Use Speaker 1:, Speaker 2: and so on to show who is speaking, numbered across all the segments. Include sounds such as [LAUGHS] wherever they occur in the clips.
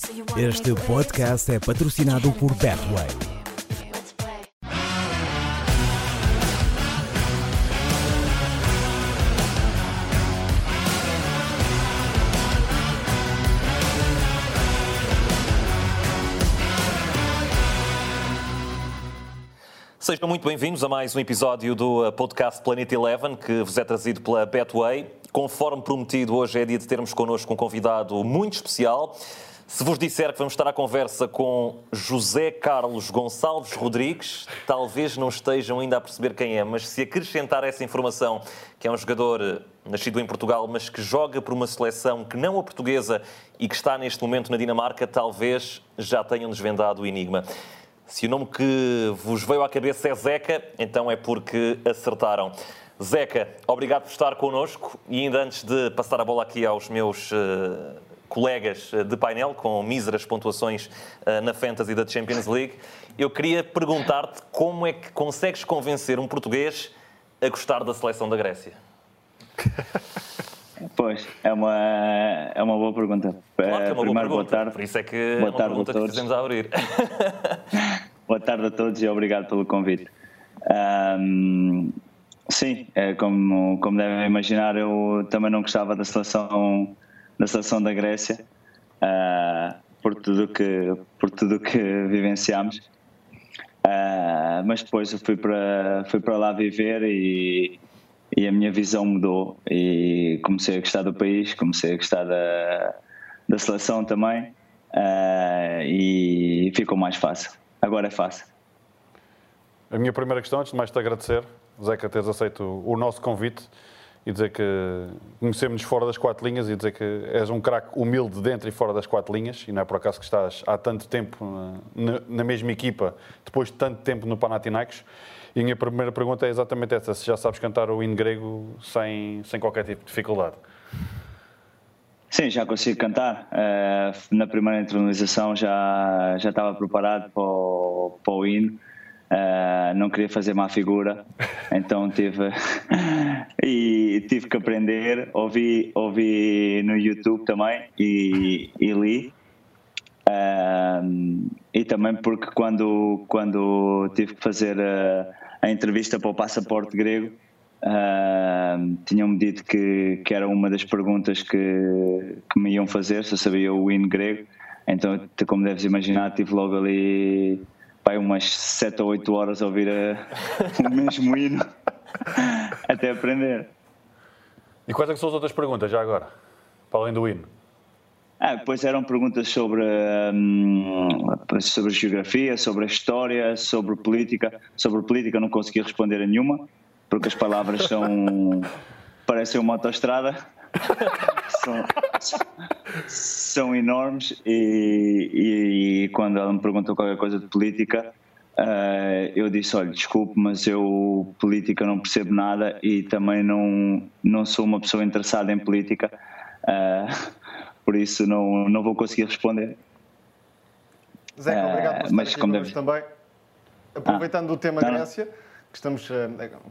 Speaker 1: Este podcast é patrocinado por Betway.
Speaker 2: Sejam muito bem-vindos a mais um episódio do uh, podcast Planeta Eleven, que vos é trazido pela Betway. Conforme prometido, hoje é dia de termos connosco um convidado muito especial. Se vos disser que vamos estar à conversa com José Carlos Gonçalves Rodrigues, talvez não estejam ainda a perceber quem é, mas se acrescentar essa informação, que é um jogador uh, nascido em Portugal, mas que joga por uma seleção que não a portuguesa e que está neste momento na Dinamarca, talvez já tenham desvendado o enigma. Se o nome que vos veio à cabeça é Zeca, então é porque acertaram. Zeca, obrigado por estar connosco e ainda antes de passar a bola aqui aos meus uh, colegas de painel com míseras pontuações uh, na Fantasy da Champions League, eu queria perguntar-te como é que consegues convencer um português a gostar da seleção da Grécia? [LAUGHS]
Speaker 3: Pois, é uma, é uma boa pergunta.
Speaker 2: Claro que é uma
Speaker 3: Primeiro,
Speaker 2: boa pergunta,
Speaker 3: boa tarde.
Speaker 2: por isso é que é
Speaker 3: Boa
Speaker 2: uma
Speaker 3: tarde a
Speaker 2: pergunta que
Speaker 3: todos.
Speaker 2: fizemos a abrir. [LAUGHS]
Speaker 3: Boa tarde a todos e obrigado pelo convite. Ahm, sim, é como, como devem imaginar, eu também não gostava da seleção da, seleção da Grécia ah, por tudo que por tudo que vivenciámos. Ah, mas depois eu fui para fui para lá viver e, e a minha visão mudou e comecei a gostar do país, comecei a gostar da, da seleção também ah, e ficou mais fácil. Agora é fácil.
Speaker 4: A minha primeira questão, antes de mais te agradecer, Zeca, teres aceito o nosso convite e dizer que conhecemos-nos fora das quatro linhas e dizer que és um craque humilde dentro e fora das quatro linhas e não é por acaso que estás há tanto tempo na, na mesma equipa, depois de tanto tempo no Panathinaikos. E a minha primeira pergunta é exatamente essa, se já sabes cantar o hino grego sem, sem qualquer tipo de dificuldade.
Speaker 3: Sim, já consigo cantar. Eh, na primeira internalização já, já estava preparado para o, para o hino. Eh, não queria fazer má figura, então tive [LAUGHS] e tive que aprender. Ouvi, ouvi no YouTube também e, e li. Eh, e também porque quando, quando tive que fazer a, a entrevista para o passaporte grego, Uh, tinham-me dito que, que era uma das perguntas que, que me iam fazer, se eu sabia o hino grego. Então, como deves imaginar, tive logo ali pai, umas 7 ou 8 horas a ouvir a- [LAUGHS] o mesmo hino [LAUGHS] até aprender.
Speaker 4: E quais é que são as outras perguntas, já agora? Para além do hino.
Speaker 3: Ah, depois eram perguntas sobre, hum, sobre geografia, sobre a história, sobre política. Sobre política não consegui responder a nenhuma, porque as palavras são. [LAUGHS] parecem uma autoestrada. São, são enormes e, e quando ela me perguntou qualquer coisa de política, ah, eu disse: olha, desculpe, mas eu política não percebo nada e também não, não sou uma pessoa interessada em política. Ah, por isso não, não vou conseguir responder.
Speaker 5: Zeca,
Speaker 3: Eh,
Speaker 5: obrigado por
Speaker 3: mas como deve-
Speaker 5: também. Aproveitando o tema
Speaker 3: Não, não.
Speaker 5: Grécia, que estamos, que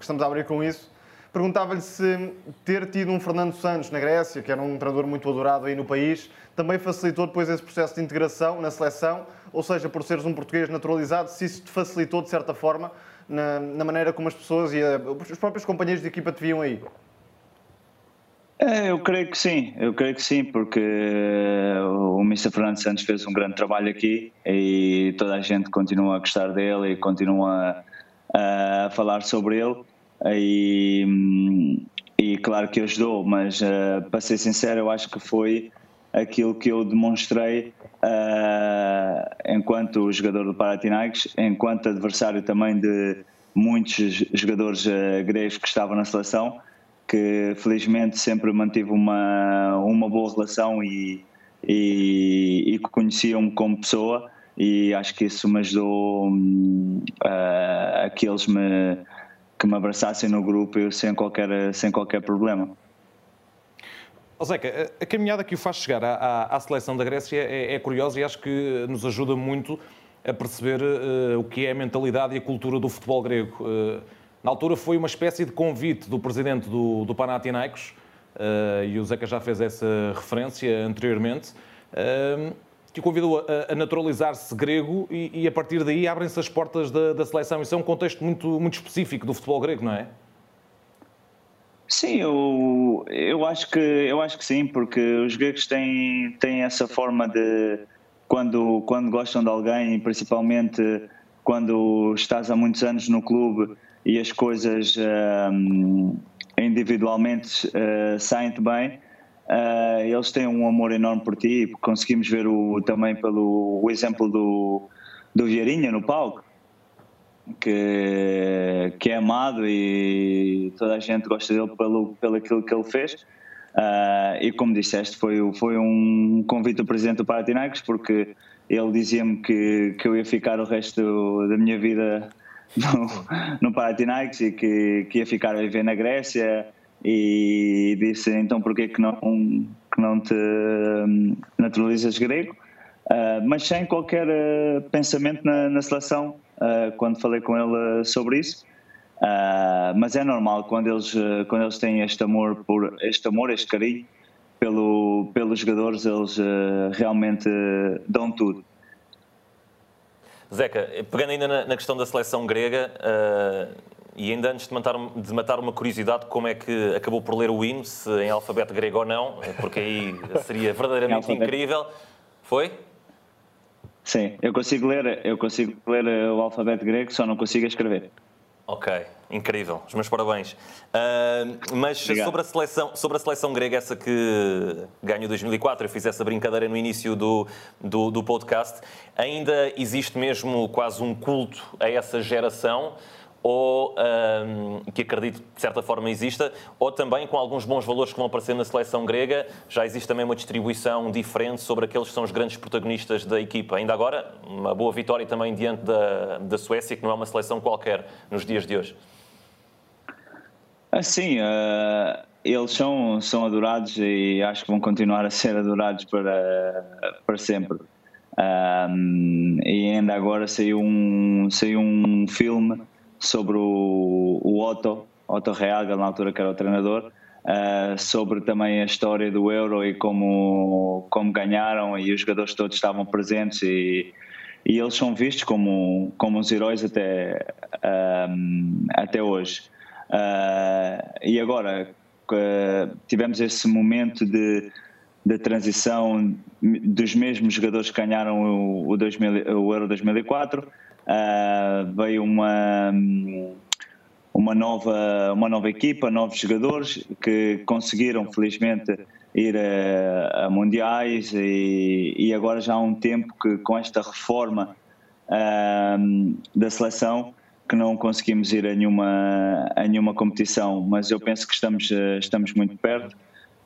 Speaker 5: estamos a abrir com isso, perguntava-lhe se ter tido um Fernando Santos na Grécia, que era um treinador muito adorado aí no país, também facilitou depois esse processo de integração na seleção, ou seja, por seres um português naturalizado, se isso te facilitou de certa forma na, na maneira como as pessoas e eh, os próprios companheiros de equipa te viam aí.
Speaker 3: É, eu creio que sim, eu creio que sim, porque eh, o Mr. Fernando Santos fez um grande trabalho aqui e toda a gente continua a gostar dele e continua a, a falar sobre ele. E, e claro que ajudou, mas eh, para ser sincero, eu acho que foi aquilo que eu demonstrei eh, enquanto jogador do Panathinaikos, enquanto adversário também de muitos jogadores eh, gregos que estavam na seleção que felizmente sempre mantive uma, uma boa relação e, e, e conheciam-me como pessoa e acho que isso me ajudou a, a que eles me, que me abraçassem no grupo eu sem qualquer, sem qualquer problema.
Speaker 6: Ó Zeca, a- caminhada que o faz chegar à, à- seleção da Grécia é, é curiosa e acho que nos ajuda muito a perceber eh, o que é a mentalidade e a cultura do futebol grego. Eh, na altura foi uma espécie de convite do presidente do, do Panathinaikos, eh, e o Zeca já fez essa referência anteriormente, que o convidou a, a naturalizar-se grego e, e, a partir daí abrem-se as portas da, da, seleção. Isso é um contexto muito, muito específico do futebol grego, não é?
Speaker 3: Sim, eu, eu, acho que, eu acho que sim, porque os gregos têm, têm essa forma de, quando, quando gostam de alguém, principalmente quando estás há muitos anos no clube e as coisas um, individualmente uh, saem-te bem, uh, eles têm um amor enorme por ti. Conseguimos ver o, também pelo o exemplo do, do Vieirinha no palco, que, que é amado e toda a gente gosta dele pelo, pelo aquilo que ele fez. Uh, e como disseste, foi, foi um convite do presidente do Panathinaikos, porque ele dizia-me que, que eu ia ficar o resto da minha vida no, no Panathinaikos e que, que ia ficar a viver na Grécia e disse então porquê que não, que não te hum, naturalizas grego uh, mas sem qualquer uh, pensamento na, na seleção uh, quando falei com ele sobre isso mas é normal quando eles quando eles têm este amor por este amor este carinho pelo, pelos jogadores, eles realmente dão tudo.
Speaker 2: Zeca, pegando ainda na, na questão da seleção grega, e ainda antes de matar, de matar, uma curiosidade, como é que acabou por ler o hino, se em alfabeto grego ou não, porque aí seria verdadeiramente [LAUGHS] incrível. Foi?
Speaker 3: Sim, eu consigo ler, eu consigo ler o alfabeto grego, só não consigo escrever.
Speaker 2: Ok, incrível. Os meus parabéns. Uh, mas sobre a, seleção, sobre a seleção grega, essa que ganhou 2004, eu fiz essa brincadeira no início do, do, do podcast, ainda existe mesmo quase um culto a essa geração? Ou um, que acredito de certa forma exista, ou também com alguns bons valores que vão aparecer na seleção grega, já existe também uma distribuição diferente sobre aqueles que são os grandes protagonistas da equipa. Ainda agora, uma boa vitória também diante da, da Suécia, que não é uma seleção qualquer nos dias de hoje.
Speaker 3: Sim, uh, eles são, são adorados e acho que vão continuar a ser adorados para, para sempre. Um, e ainda agora saiu um, saiu um filme sobre o, o Otto, Otto Reagel, na altura que era o treinador, uh, sobre também a história do Euro e como, como ganharam e os jogadores todos estavam presentes e, e eles são vistos como, como os heróis até, um, até hoje. Uh, e agora tivemos esse momento de, de transição dos mesmos jogadores que ganharam o, o, 2000, o Euro 2004 Uh, veio uma, uma, nova, uma nova equipa, novos jogadores que conseguiram, felizmente, ir a, a mundiais e, e, agora já há um tempo que com esta reforma uh, da seleção que não conseguimos ir a nenhuma, a nenhuma competição, mas eu penso que estamos, estamos muito perto.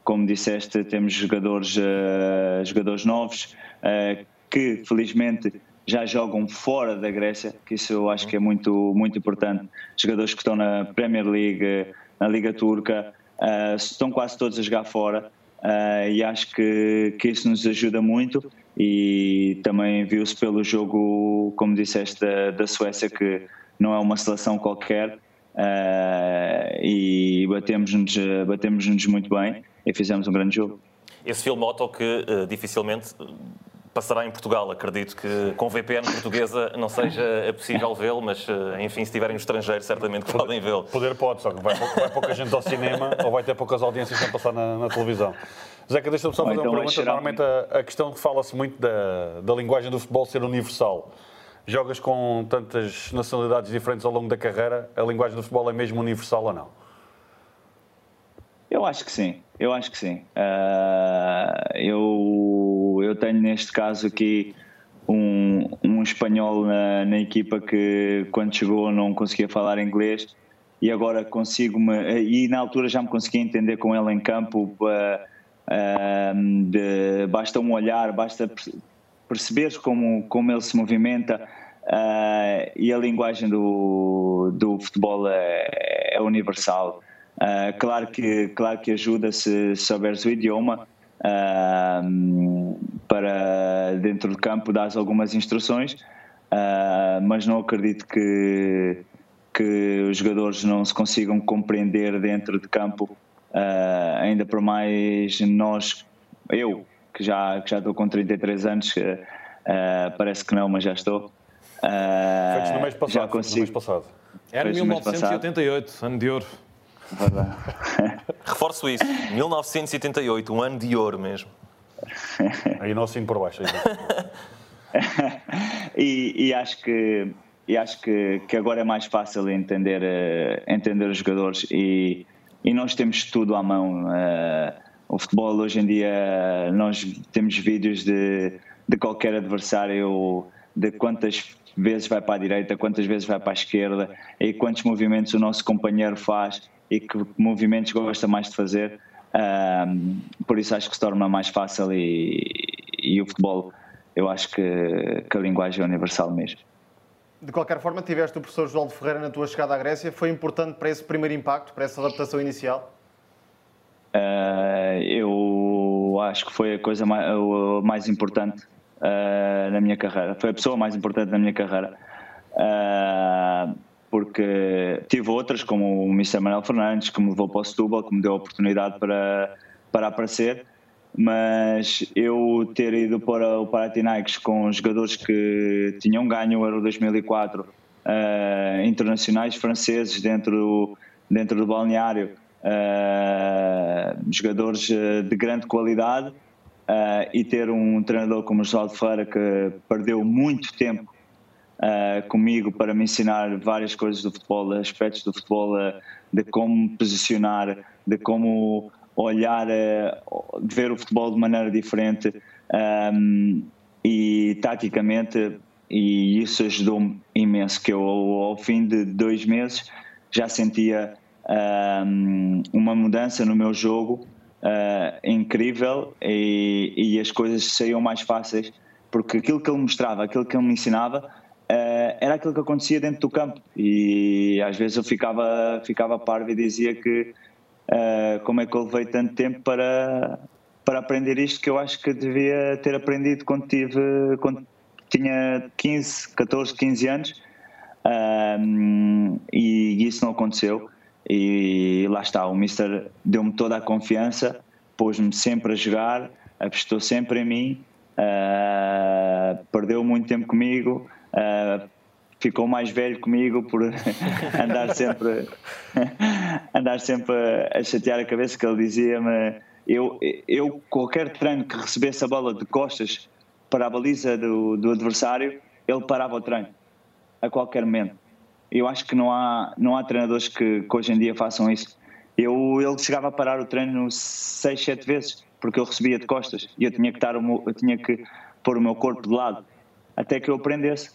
Speaker 3: Como disseste, temos jogadores, uh, jogadores novos uh, que, felizmente, já jogam fora da Grécia, que isso eu acho que é muito, muito importante. Jogadores que estão na Premier League, na Liga Turca, uh, estão quase todos a jogar fora uh, e acho que, que isso nos ajuda muito. E também viu-se pelo jogo, como disseste, da, da Suécia, que não é uma seleção qualquer. Uh, e batemos-nos batemos muito bem e fizemos um grande jogo.
Speaker 2: Esse filme Otto que uh, dificilmente passará em Portugal. Acredito que com VPN portuguesa não seja possível vê-lo, mas eh, enfim, se estiverem no estrangeiro, certamente que podem vê-lo.
Speaker 4: Poder pode, só que vai, vai pouca gente ao cinema ou vai ter poucas audiências a passar na, na televisão. Zeca, deixa-me só fazer então uma pergunta. Normalmente a, a questão que fala-se muito da, da linguagem do futebol ser universal. Jogas com tantas nacionalidades diferentes ao longo da carreira, a linguagem do futebol é mesmo universal ou não?
Speaker 3: Eu acho que sim, eu acho que sim. Uh, eu tenho neste caso aqui um, um espanhol na, na, equipa que quando chegou não conseguia falar inglês e agora consigo-me, e na altura já me conseguia entender com ele em campo, uh, uh, de, basta um olhar, basta perceber como, como ele se movimenta e a linguagem do, do futebol é, é universal. Uh, claro, que, claro que ajuda se souberes o idioma uh, para dentro de campo dar algumas instruções, uh, mas não acredito que, que os jogadores não se consigam compreender dentro de campo, ainda por mais nós, eu que já, que já estou com 33 anos, uh, parece que não, mas já estou.
Speaker 4: Uh, Feitos no mês passado. Já consigo. No mês passado.
Speaker 6: Era 1988, ano de ouro.
Speaker 2: Reforço isso. [LAUGHS] 1978, um ano de ouro mesmo. [LAUGHS]
Speaker 4: Aí não assim por baixo. [LAUGHS]
Speaker 3: e, e, acho que e acho que, que agora é mais fácil entender uh, entender os jogadores e, e nós temos tudo à mão. Uh, o futebol hoje em dia nós temos vídeos de, de qualquer adversário de quantas vezes vai para a direita, quantas vezes vai para a esquerda e quantos movimentos o nosso companheiro faz e que movimentos gosta mais de fazer. Um, por isso acho que se torna mais fácil e, e o futebol, eu acho que, que, a linguagem é universal mesmo.
Speaker 5: De qualquer forma, tiveste o professor João de Ferreira na tua chegada à Grécia. Foi importante para esse primeiro impacto, para essa adaptação inicial?
Speaker 3: Uh, eu acho que foi a coisa mais, a mais importante uh, na minha carreira. Foi a pessoa mais importante na minha carreira. Uh, porque tive outras, como o Mr. Manuel Fernandes, que me levou para o Setúbal, que me deu a oportunidade para, para aparecer, mas eu ter ido para o Panathinaikos com jogadores que tinham ganho o Euro 2004, uh, internacionais franceses dentro do, dentro do balneário, uh, jogadores eh, de grande qualidade, uh, e ter um treinador como o José de Feira que perdeu muito tempo uh, comigo para me ensinar várias coisas do futebol, aspectos do futebol, uh, de como posicionar, de como olhar, uh, ver o futebol de maneira diferente um, e taticamente, e isso ajudou-me imenso, que eu ao fim de dois meses já sentia um, uma mudança no meu jogo uh, incrível e, e, as coisas saíam mais fáceis porque aquilo que ele mostrava, aquilo que ele me ensinava era aquilo que acontecia dentro do campo. E às vezes eu ficava, ficava parvo e dizia que uh, como é que eu levei tanto tempo para, para aprender isto que eu acho que devia ter aprendido quando, tive, quando tinha 15, 14, 15 anos. E isso não aconteceu. E lá está, o Mister deu-me toda a confiança, pôs-me sempre a jogar, apostou sempre em mim, uh, perdeu muito tempo comigo, Uh, ficou mais velho comigo por [LAUGHS] andar sempre [LAUGHS] andar sempre a chatear a cabeça que ele dizia-me eu, eu qualquer treino que recebesse a bola de costas para a baliza do, do adversário ele parava o treino a qualquer momento. Eu acho que não há não há treinadores que, que hoje em dia façam isso. Eu ele chegava a parar o treino seis sete vezes porque eu recebia de costas e eu tinha que estar eu tinha que pôr o meu corpo de lado até que eu aprendesse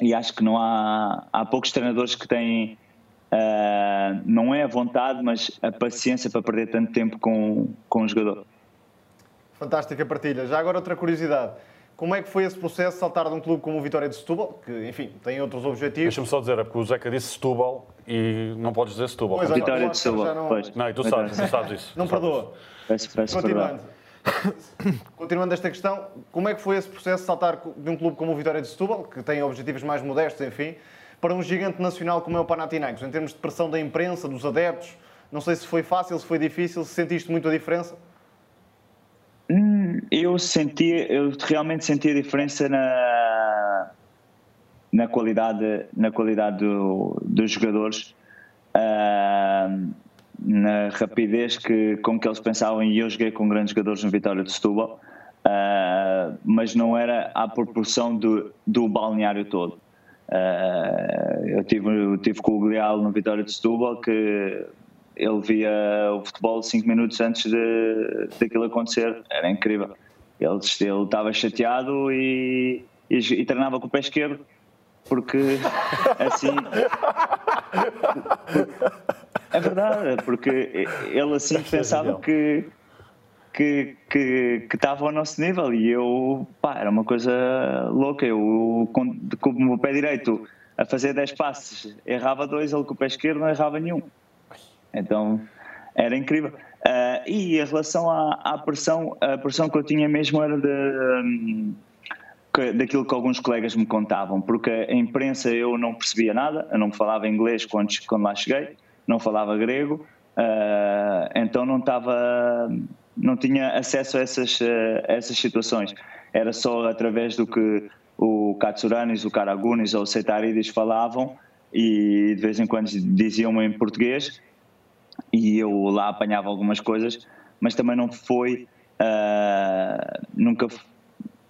Speaker 3: e acho que não há, há poucos treinadores que têm, uh, não é a vontade, mas a paciência para perder tanto tempo com, com o jogador.
Speaker 5: Fantástica partilha. Já agora outra curiosidade. Como é que foi esse processo de saltar de um clube como o Vitória de Setúbal, que, enfim, tem outros objetivos?
Speaker 4: Deixa-me só dizer, é porque o Zeca disse Setúbal e não podes dizer Setúbal.
Speaker 3: Pois, Vitória de Setúbal,
Speaker 4: não... pois. Não, e tu sabes, tu sabes isso.
Speaker 5: Não perdoa.
Speaker 3: Peço, peço Continuando.
Speaker 5: Continuando esta questão, como é que foi esse processo de saltar de um clube como o Vitória de Setúbal, que tem objetivos mais modestos, enfim, para um gigante nacional como é o Panathinaikos, em termos de pressão da imprensa, dos adeptos? Não sei se foi fácil, se foi difícil, se sentiste muito a diferença?
Speaker 3: Hum, eu senti, eu realmente senti a diferença na, na qualidade, na qualidade do, dos jogadores. Uh, na rapidez que, com que eles pensavam, e eu joguei com grandes jogadores no Vitória de Setúbal, uh, mas não era à proporção do, do balneário todo. Uh, eu, tive, eu tive com o Glial no Vitória de Setúbal, que ele via o futebol cinco minutos antes de, daquilo acontecer, era incrível. Ele, ele estava chateado e, e, e treinava com o pé esquerdo, porque assim [LAUGHS] é verdade, porque ele assim pensava que que, que, que estava ao nosso nível e eu, pá, era uma coisa louca. Eu, com, com o meu pé direito a fazer 10 passes, errava dois, ele com o pé esquerdo não errava nenhum. Então era incrível. Uh, e em relação à, à, pressão, a pressão que eu tinha mesmo era de, um, que, daquilo que alguns colegas me contavam, porque a imprensa eu não percebia nada, eu não falava inglês quando, quando lá cheguei não falava grego, uh, então não estava não tinha acesso a essas, a essas situações. Era só através do que o Katsuranis, o Karagunis ou o Setaridis falavam e de vez em quando diziam em português e eu lá apanhava algumas coisas, mas também não foi uh, nunca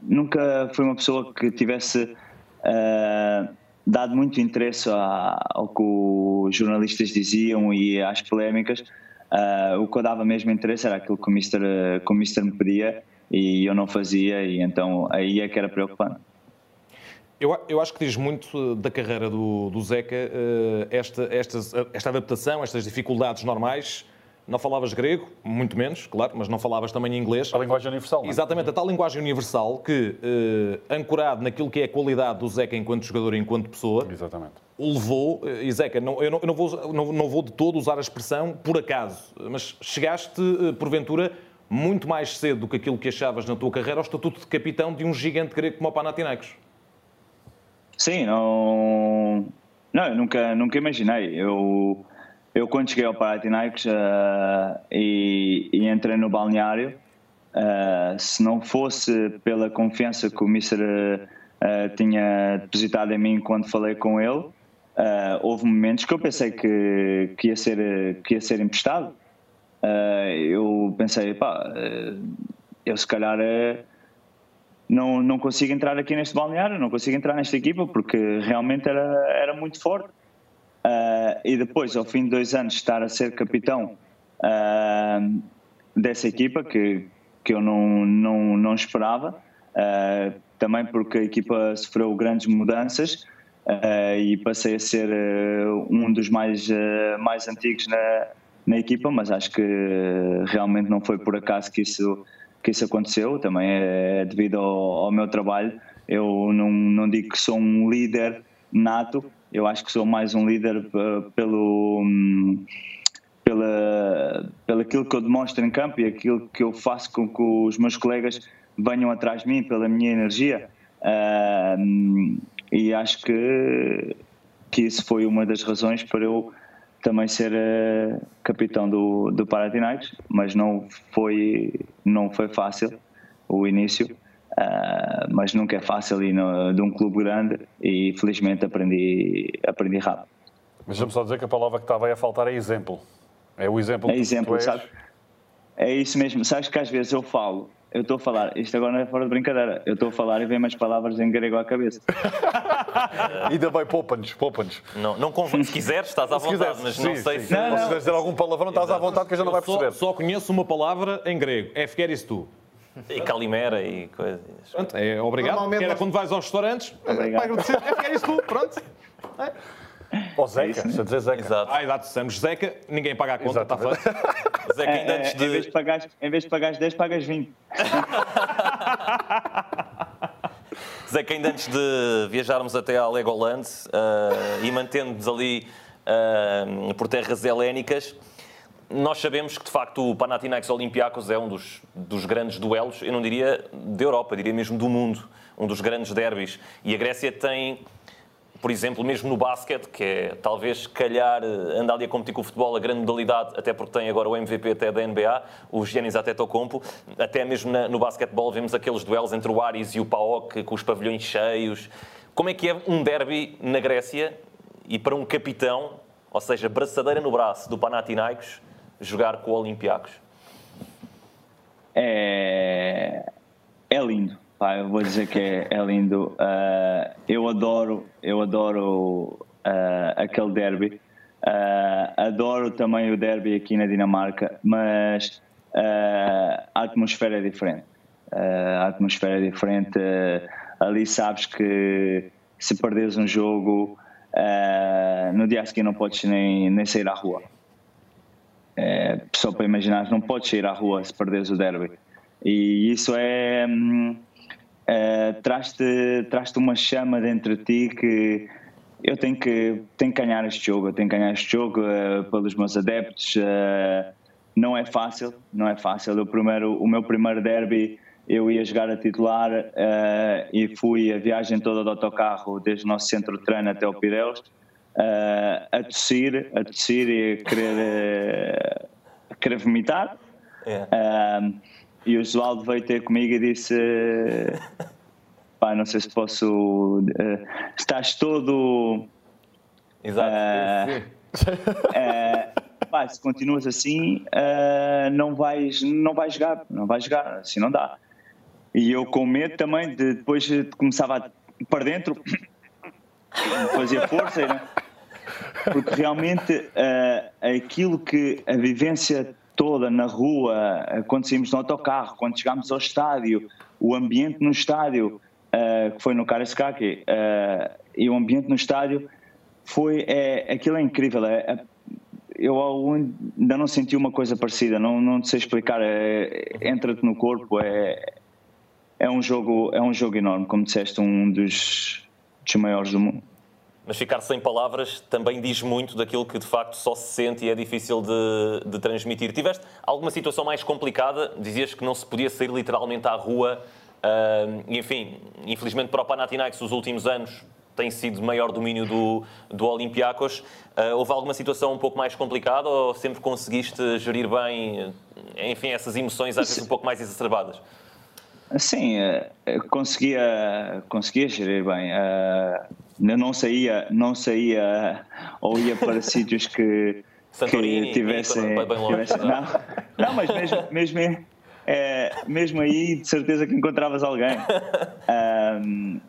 Speaker 3: nunca foi uma pessoa que tivesse uh, dado muito interesse ao que os jornalistas diziam e às polémicas. Uh, o que eu dava mesmo interesse era aquilo que o Mister, que o Mister me pedia e eu não fazia, e então aí é que era preocupante.
Speaker 6: Eu, eu acho que diz muito da carreira do, do Zeca uh, esta, esta, esta adaptação, estas dificuldades normais. Não falavas grego, muito menos, claro, mas não falavas também inglês.
Speaker 4: A linguagem universal. Não
Speaker 6: é? Exatamente, a tal linguagem universal que, uh, ancorado naquilo que é a qualidade do Zeca enquanto jogador e enquanto pessoa,
Speaker 4: Exatamente.
Speaker 6: o levou. Uh, e Zeca, não, eu, não, eu não, vou, não, não vou de todo usar a expressão por acaso, mas chegaste, porventura, muito mais cedo do que aquilo que achavas na tua carreira ao estatuto de capitão de um gigante grego como o Panathinaikos.
Speaker 3: Sim, não, não eu nunca, nunca imaginei. Eu, eu quando cheguei ao Panathinaikos uh, e, e, entrei no balneário, uh, se não fosse pela confiança que o Mister uh, tinha depositado em mim quando falei com ele, houve momentos que eu pensei que, que, ia, ser, que ia ser emprestado. eu pensei, pá, eu se calhar não, não consigo entrar aqui neste balneário, não consigo entrar nesta equipa porque realmente era, era muito forte. Uh, e depois, ao fim de dois anos, estar a ser capitão uh, dessa equipa que, que eu não, não, não esperava, uh, também porque a equipa sofreu grandes mudanças e passei a ser um dos mais, mais antigos na, na equipa, mas acho que realmente não foi por acaso que isso que isso aconteceu, também é devido ao, ao meu trabalho. Eu não, não digo que sou um líder nato, eu acho que sou mais um líder pelo pela, pelo aquilo que eu demonstro em campo e aquilo que eu faço com que os meus colegas venham atrás de mim, pela minha energia. Uh, e acho que, que isso foi uma das razões para eu também ser uh, capitão do, do Panathinaikos, mas não foi, não foi fácil o início, uh, mas nunca é fácil ir no, de um clube grande e felizmente aprendi, aprendi rápido.
Speaker 4: Mas vamos só dizer que a palavra que estava aí a faltar é exemplo. É o exemplo
Speaker 3: é exemplo, sabe? É isso mesmo. Sabes que às vezes eu falo eu estou a falar, isto agora não é fora de brincadeira, eu estou a falar e vem mais palavras em grego à cabeça. [LAUGHS]
Speaker 4: Ainda bem, poupa-nos, poupa-nos.
Speaker 2: Não, não se quiseres, estás à vontade, mas não sei sim. se.
Speaker 4: Não, não. se quiseres dizer algum palavrão, estás Exato. à vontade que a gente não vai perceber.
Speaker 6: Só, só conheço uma palavra em grego, é fiqueres tu. [LAUGHS]
Speaker 2: E calimera e coisas.
Speaker 6: Pronto, é obrigado. Era nós... quando vais aos restaurantes, obrigado. para agradecer, é fiqueres tu, pronto. É.
Speaker 4: Ou Zeca, é se dizer Zeca.
Speaker 6: Exato. Ah, exato, dissemos Zeca, ninguém paga a conta, está feito. [LAUGHS]
Speaker 3: Zeca, ainda é, antes de... Em vez de pagares, em vez de pagares 10, pagas 20. [LAUGHS]
Speaker 2: Zeca, ainda antes de viajarmos até a Legoland uh, e mantendo-nos ali uh, por terras helénicas, nós sabemos que, de facto, o Panathinaikos Olympiacos é um dos, dos grandes duelos, eu não diria da Europa, diria mesmo do mundo, um dos grandes derbys. E a Grécia tem por exemplo, mesmo no basquete, que é talvez calhar eh, andar ali a competir com o futebol, a grande modalidade, até porque tem agora o MVP até da NBA, o Giannis Antetokounmpo, até mesmo na, no basquetebol vemos aqueles duelos entre o Aris e o PAOK com os pavilhões cheios. Como é que é um derby na Grécia e para um capitão, ou seja, braçadeira no braço do Panathinaikos, jogar com o Olympiacos?
Speaker 3: É, é lindo Pá, eu vou dizer que é, é lindo. Uh, eu adoro, eu adoro uh, aquele derby. Uh, adoro também o derby aqui na Dinamarca, mas a atmosfera é diferente. a atmosfera é diferente. ali sabes que se perderes um jogo, no dia seguinte não podes nem, nem sair à rua. Só para imaginar, não podes sair à rua se perderes o derby. E isso é. Hum, uh, traz-te traz uma chama dentro de ti que eu tenho que, tenho que ganhar este jogo, eu tenho que ganhar este jogo uh, pelos meus adeptos. Uh, não é fácil, não é fácil. O, primeiro, o meu primeiro derby eu ia jogar a titular uh, e fui a viagem toda do autocarro, desde o nosso centro de treino até o Pireus, uh, a tossir, a tossir e a querer, uh, a querer vomitar. É. Um, e o Josualdo veio ter comigo e disse: pá, não sei se posso. Uh, estás todo.
Speaker 2: Exato.
Speaker 3: Pá, se continuas assim, não, vais, não vais jogar, não vais jogar, assim não dá. E eu com medo também, de, depois começava para dentro, [COUGHS] fazia força, né? Porque realmente aquilo que a vivência toda na rua, quando saímos no autocarro, quando chegámos ao estádio, o ambiente no estádio, uh, que foi no Karascaki, uh, e o ambiente no estádio foi, é, aquilo é incrível, é, é, eu ainda não senti uma coisa parecida, não, não sei explicar, é, entra-te no corpo, é, é, um jogo, é um jogo enorme, como disseste, um dos, dos maiores do mundo.
Speaker 2: Mas ficar sem palavras também diz muito daquilo que de facto só se sente e é difícil de, de transmitir. Tiveste alguma situação mais complicada? Dizias que não se podia sair literalmente à rua. Uh, enfim, infelizmente para o Panathinaikos os últimos anos tem sido maior domínio do, do Olympiacos. Uh, houve alguma situação um pouco mais complicada ou sempre conseguiste gerir bem, enfim, essas emoções às vezes um pouco mais exacerbadas?
Speaker 3: Sim, eh, conseguia, conseguia gerir bem. Uh, não saía, não saía ou ia para [LAUGHS] sítios que,
Speaker 2: que tivessem. Tivesse,
Speaker 3: não, não, mas mesmo, mesmo, é, mesmo aí, de certeza que encontravas alguém. Um,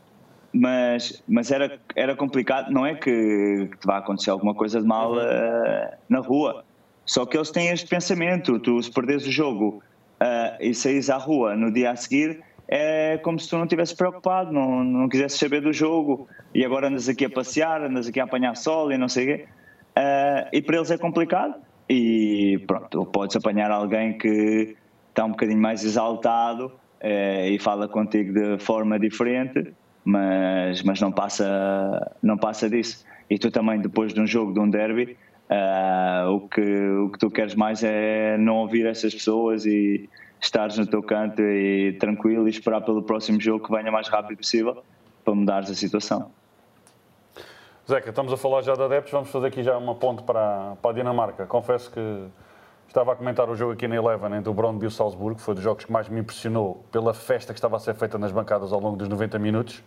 Speaker 3: mas mas era, era complicado. Não é que, que te vá acontecer alguma coisa de mal uh, na rua. Só que eles têm este pensamento: tu, se perdes o jogo uh, e saís à rua no dia a seguir, é como se tu não estivesse preocupado, não, não quisesse saber do jogo e agora andas aqui a passear, andas aqui a apanhar sol e não sei o quê. Uh, e para eles é complicado. E pronto, podes apanhar alguém que está um bocadinho mais exaltado uh, e fala contigo de forma diferente, mas, mas não, passa, não passa disso. E tu também, depois de um jogo, de um derby, uh, o, que, o que tu queres mais é não ouvir essas pessoas e estares no teu canto e tranquilo e esperar pelo próximo jogo que venha mais rápido possível para mudares a situação.
Speaker 4: Zeca, estamos a falar já de adeptos, vamos fazer aqui já uma ponte para, para a Dinamarca. Confesso que estava a comentar o jogo aqui na Eleven entre o Brondby e o Salzburgo, foi dos jogos que mais me impressionou pela festa que estava a ser feita nas bancadas ao longo dos 90 minutos.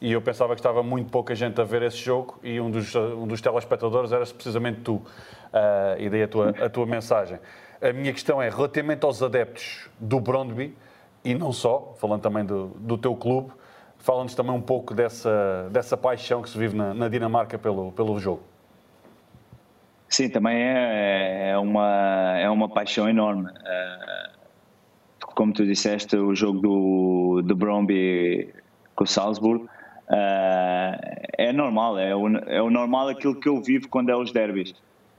Speaker 4: E eu pensava que estava muito pouca gente a ver esse jogo e um dos, um dos telespectadores eras precisamente tu. Uh, e daí a tua, a tua mensagem. A minha questão é, relativamente aos adeptos do Brondby, e não só, falando também do, do teu clube, fala-nos também um pouco dessa, dessa paixão que se vive na, na Dinamarca pelo, pelo jogo.
Speaker 3: Sim, também é, é, uma, é uma paixão enorme. Eh, como tu disseste, o jogo do, do com o Salzburg eh, é normal, é o, é o normal aquilo que eu vivo quando é os derbys.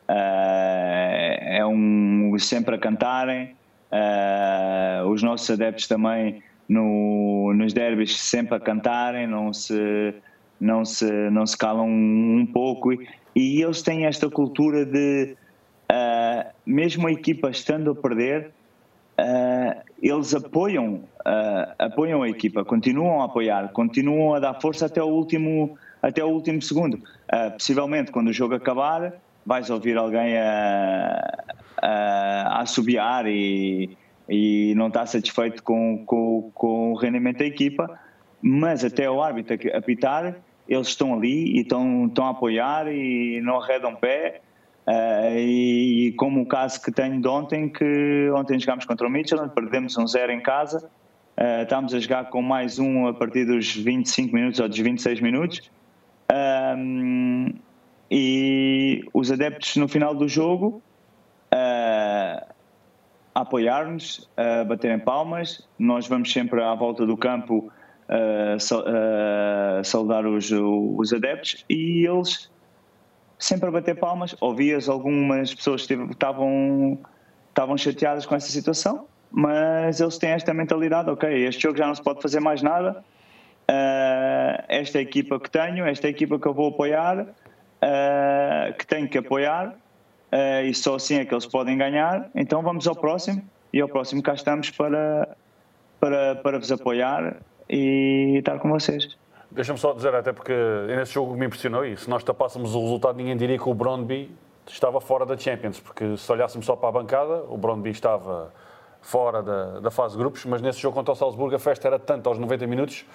Speaker 3: Eh, é um sempre a cantarem. Uh, os nossos adeptos também no, nos derbys sempre a cantarem, não se, não se, não se calam um, um pouco. E, e, eles têm esta cultura de, uh, mesmo a equipa estando a perder, uh, eles apoiam, apoiam a equipa, continuam a apoiar, continuam a dar força até o último, até o último segundo. possivelmente, quando o jogo acabar, vais ouvir alguém a, a, a assobiar e, e não está satisfeito com, com, com o rendimento da equipa, mas até o árbitro apitar, eles estão ali e estão, estão a apoiar e não arredam pé. Uh, e, e, como o caso que tenho de ontem, que ontem jogámos contra o Mitchell, perdemos um zero em casa, uh, estávamos a jogar com mais um a partir dos 25 minutos ou dos 26 minutos. Uh, e os adeptos no final do jogo a apoiar-nos, a baterem palmas. Nós vamos sempre à volta do campo saudar os, os adeptos e eles sempre a bater palmas. Ouvias algumas pessoas que estavam, estavam chateadas com essa situação, mas eles têm esta mentalidade: ok, este jogo já não se pode fazer mais nada. Esta é a equipa que tenho, esta é a equipa que eu vou apoiar uh, que tem que apoiar uh, e só assim é que eles podem ganhar. Então vamos ao próximo e ao próximo cá estamos para, para, para vos apoiar e estar com vocês.
Speaker 4: Deixa-me só dizer, até porque nesse jogo me impressionou e se nós tapássemos o resultado, ninguém diria que o Brondby estava fora da Champions, porque se olhássemos só para a bancada, o Brondby estava fora da, da fase de grupos, mas nesse jogo contra o Salzburgo a festa era tanto aos 90 minutos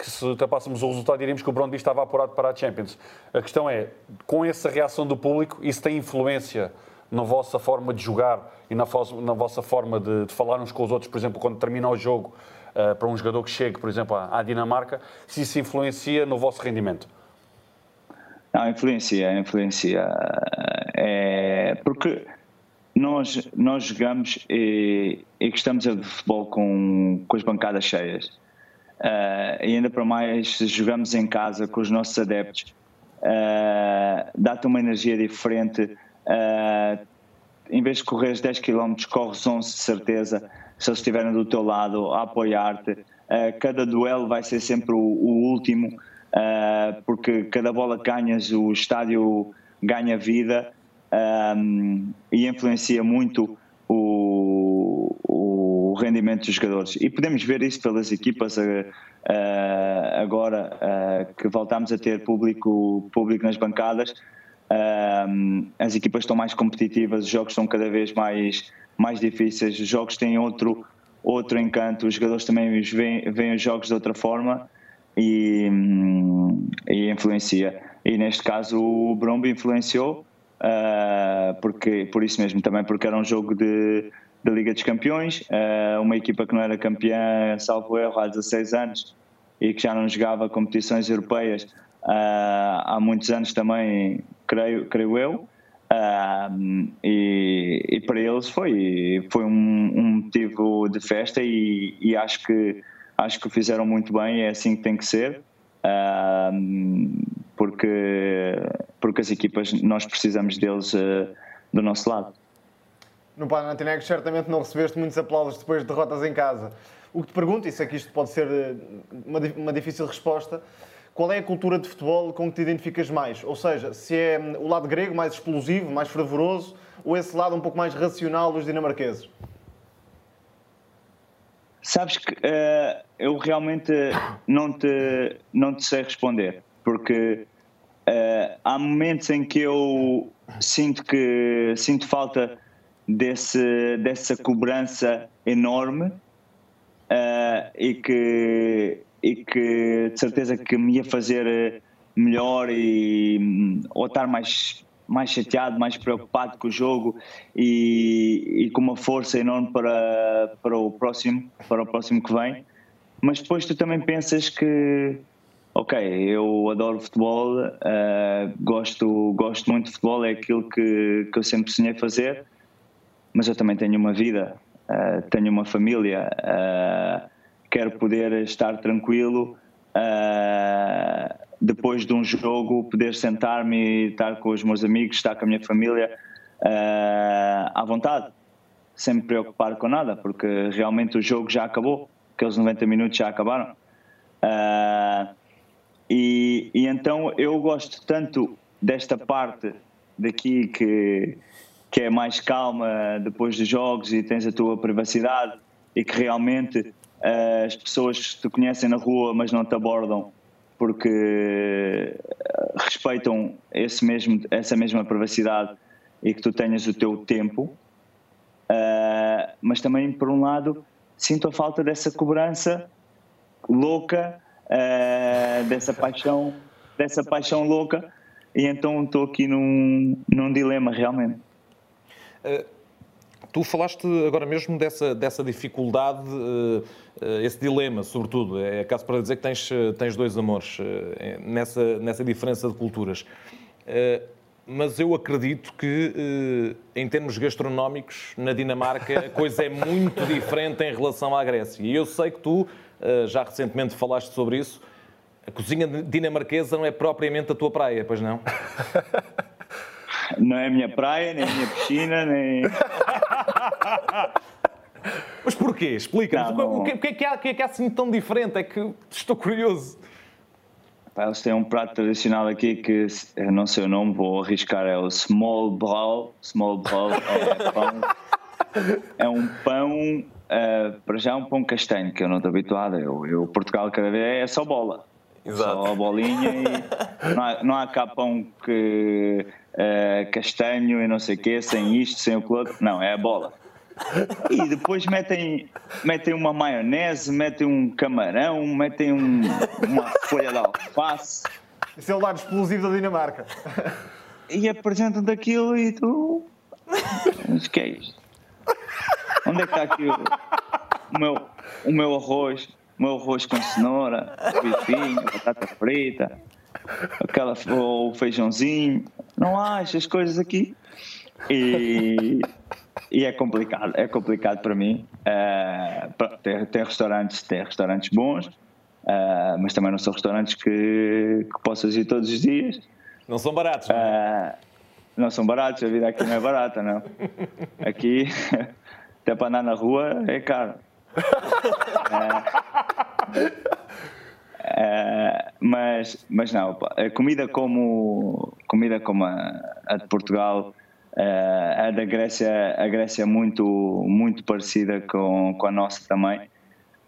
Speaker 4: que se ultrapássemos o resultado diríamos que o Brondby estava apurado para a Champions. A questão é, com essa reação do público, isso tem influência na vossa forma de jogar e na, na vossa forma de, de, falar uns com os outros, por exemplo, quando termina o jogo uh, para um jogador que chegue, por exemplo, à, à Dinamarca, se isso influencia no vosso rendimento?
Speaker 3: Não, influencia, influencia. É, porque nós, nós jogamos e, e gostamos de futebol com, com as bancadas cheias. Uh, e ainda para mais, se jogamos em casa com os nossos adeptos, uh, dá-te uma energia diferente. Uh, em vez de correr 10 km, corres 11 de certeza, se eles estiverem do teu lado a apoiar-te. cada duelo vai ser sempre o, o último, porque cada bola que ganhas, o estádio ganha vida um, e influencia muito rendimento dos jogadores. E podemos ver isso pelas equipas uh, uh, agora uh, que voltamos a ter público, público nas bancadas. as equipas estão mais competitivas, os jogos estão cada vez mais, mais difíceis, os jogos têm outro, outro encanto, os jogadores também veem, veem os jogos de outra forma e, e influencia. E neste caso o Bromby influenciou porque, por isso mesmo, também porque era um jogo de, de Liga dos Campeões, uh, uma equipa que não era campeã, salvo erro, há 16 anos e que já não jogava competições europeias uh, há muitos anos também, creio, creio eu. E, e, para eles foi, foi um, um motivo de festa e, e acho que acho que fizeram muito bem, é assim que tem que ser porque, porque as equipas, nós precisamos deles uh, do nosso lado.
Speaker 5: No Panathinaikos certamente não recebeste muitos aplausos depois de derrotas em casa. O que te pergunto, e sei que isto pode ser eh, uma, uma difícil resposta, qual é a cultura de futebol com que te identificas mais? Ou seja, se é hum, o lado grego mais explosivo, mais fervoroso, ou esse lado um pouco mais racional dos dinamarqueses?
Speaker 3: Sabes que uh, eu realmente não te, não te sei responder, porque Uh, há momentos em que eu sinto que sinto falta desse, dessa cobrança enorme uh, e, que, e que de certeza que me ia fazer melhor e ou estar mais mais chateado, mais preocupado com o jogo e, e, com uma força enorme para, para o próximo para o próximo que vem. Mas depois tu também pensas que ok, eu adoro futebol, uh, gosto, gosto muito de futebol, é aquilo que, que eu sempre sonhei fazer, mas eu também tenho uma vida, uh, tenho uma família, uh, quero poder estar tranquilo. depois de um jogo, poder sentar-me e estar com os meus amigos, estar com a minha família à vontade, sem me preocupar com nada, porque realmente o jogo já acabou, aqueles 90 minutos já acabaram. E, e então eu gosto tanto desta parte daqui que, que é mais calma depois dos jogos e tens a tua privacidade e que realmente uh, as pessoas te conhecem na rua mas não te abordam porque eh, respeitam esse mesmo, essa mesma privacidade e que tu tenhas o teu tempo. Uh, mas também, por um lado, sinto a falta dessa cobrança louca uh, dessa paixão, dessa paixão louca, e então estou aqui num, num dilema realmente.
Speaker 6: Uh, tu falaste agora mesmo dessa, dessa dificuldade, uh, esse dilema, sobretudo. É caso para dizer que tens, tens dois amores nessa, nessa diferença de culturas. mas eu acredito que, em termos gastronómicos, na Dinamarca, a coisa é muito diferente em relação à Grécia. E eu sei que tu eh, já recentemente falaste sobre isso. A cozinha dinamarquesa não é propriamente a tua praia, pois não? [LAUGHS]
Speaker 3: Não é a minha praia, nem a minha piscina, [LAUGHS] nem. [LAUGHS]
Speaker 6: Mas porquê? Explica-nos. O, que, o, que, é que há, o que é que há assim tão diferente? É que estou curioso.
Speaker 3: Eles têm um prato tradicional aqui que eu não sei o nome, vou arriscar, é o Small Brawl. Small Brawl é pão. É um pão Uh, para já um pão castanho, que eu não estou habituado. Eu, eu Portugal cada vez é só bola. Exato. Só a bolinha e [LAUGHS] não há, não há cá pão que, uh, castanho e não sei o quê, sem isto, sem o outro. Não, é a bola. E depois metem, metem uma maionese, metem um camarão, metem um, uma folha de alface
Speaker 5: Esse é o lado explosivo da Dinamarca.
Speaker 3: e apresentam daquilo e tu. Mas que é isto? Onde é que está aqui o, o meu, o meu arroz? O meu arroz com cenoura, bifinho, batata frita, aquela, o feijãozinho. Não há estas coisas aqui. E, e é complicado, é complicado para mim. Uh, pronto, tem, tem restaurantes, tem restaurantes bons, uh, mas também não são restaurantes que, que possas ir todos os dias.
Speaker 6: Não são baratos, não é?
Speaker 3: Uh, não são baratos, a vida aqui não é barata, não. Aqui, [LAUGHS] até para andar na rua é caro. [LAUGHS] Uh, mas, mas não, a comida como, comida como a, a de Portugal, uh, a da Grécia, a Grécia é muito, muito parecida com, com a nossa também,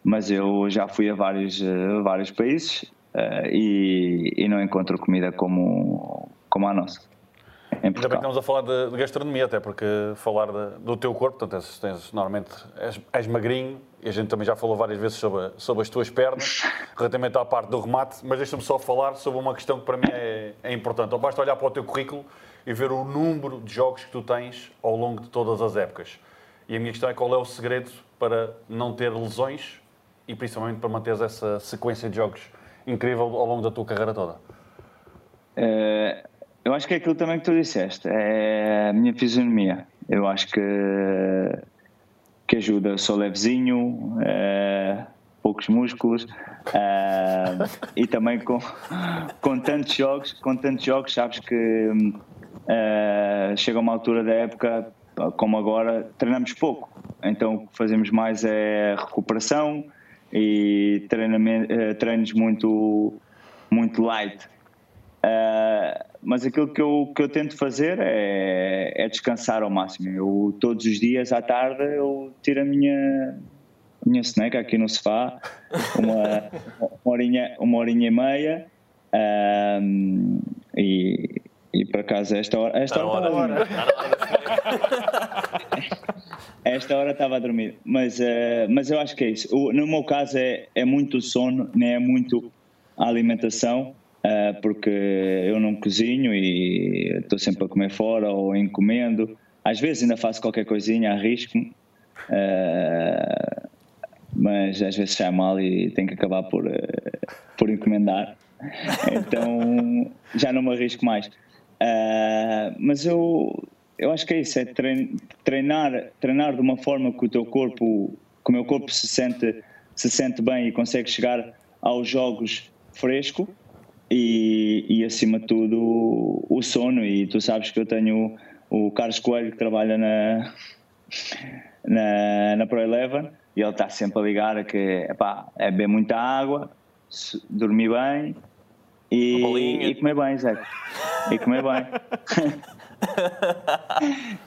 Speaker 3: mas eu já fui a vários, uh, vários países e, e não encontro comida como, como a nossa. Em
Speaker 4: Ainda bem que estamos a falar de, de gastronomia, até porque falar de- do teu corpo, portanto, és, tens, normalmente és, és magrinho, e a gente também já falou várias vezes sobre, sobre as tuas pernas, [LAUGHS] relativamente à parte do remate, mas deixa-me só falar sobre uma questão que para mim é, é importante. Ou basta olhar para o teu currículo e ver o número de jogos que tu tens ao longo de todas as épocas. E a minha questão é qual é o segredo para não ter lesões e principalmente para manteres essa sequência de jogos incrível ao longo da tua carreira toda.
Speaker 3: Eh, eu acho que é aquilo também que tu disseste, é a minha fisionomia. Eu acho que, que ajuda. Sou levezinho, eh, poucos músculos eh, e também com, com tantos jogos, com tantos jogos, sabes que eh, chega uma altura da época, como agora, treinamos pouco. Então o que fazemos mais é recuperação e eh, treinos muito, muito light. Uh, mas aquilo que eu, que eu tento fazer é, é descansar ao máximo. Eu, todos os dias à tarde eu tiro a minha, a minha soneca aqui no sofá, uma, uma, horinha, uma horinha e meia, um, e, e por acaso esta hora. Esta
Speaker 2: na
Speaker 3: hora,
Speaker 2: hora.
Speaker 3: estava a dormir. A esta hora estava a dormir, mas, eh, mas eu acho que é isso. O- no meu caso é, é muito sono, nem é muito a alimentação, porque eu não cozinho e estou sempre a comer fora ou encomendo. Às vezes ainda faço qualquer coisinha, arrisco-me, eh, mas às vezes sai mal e tenho que acabar por, eh, por encomendar. [LAUGHS] Então já não me arrisco mais. Ah, mas eu, eu acho que é isso, é trein- treinar, treinar de uma forma que o teu corpo, que o meu corpo se sente, se sente bem e consegue chegar aos jogos fresco e, e acima de tudo o, o sono e tu sabes que eu tenho o Carlos Coelho que trabalha na, na, na Pro Eleven e ele está sempre a ligar que epá, é beber muita água, dormir bem e, e comer bem, Zé. E comer bem. [LAUGHS]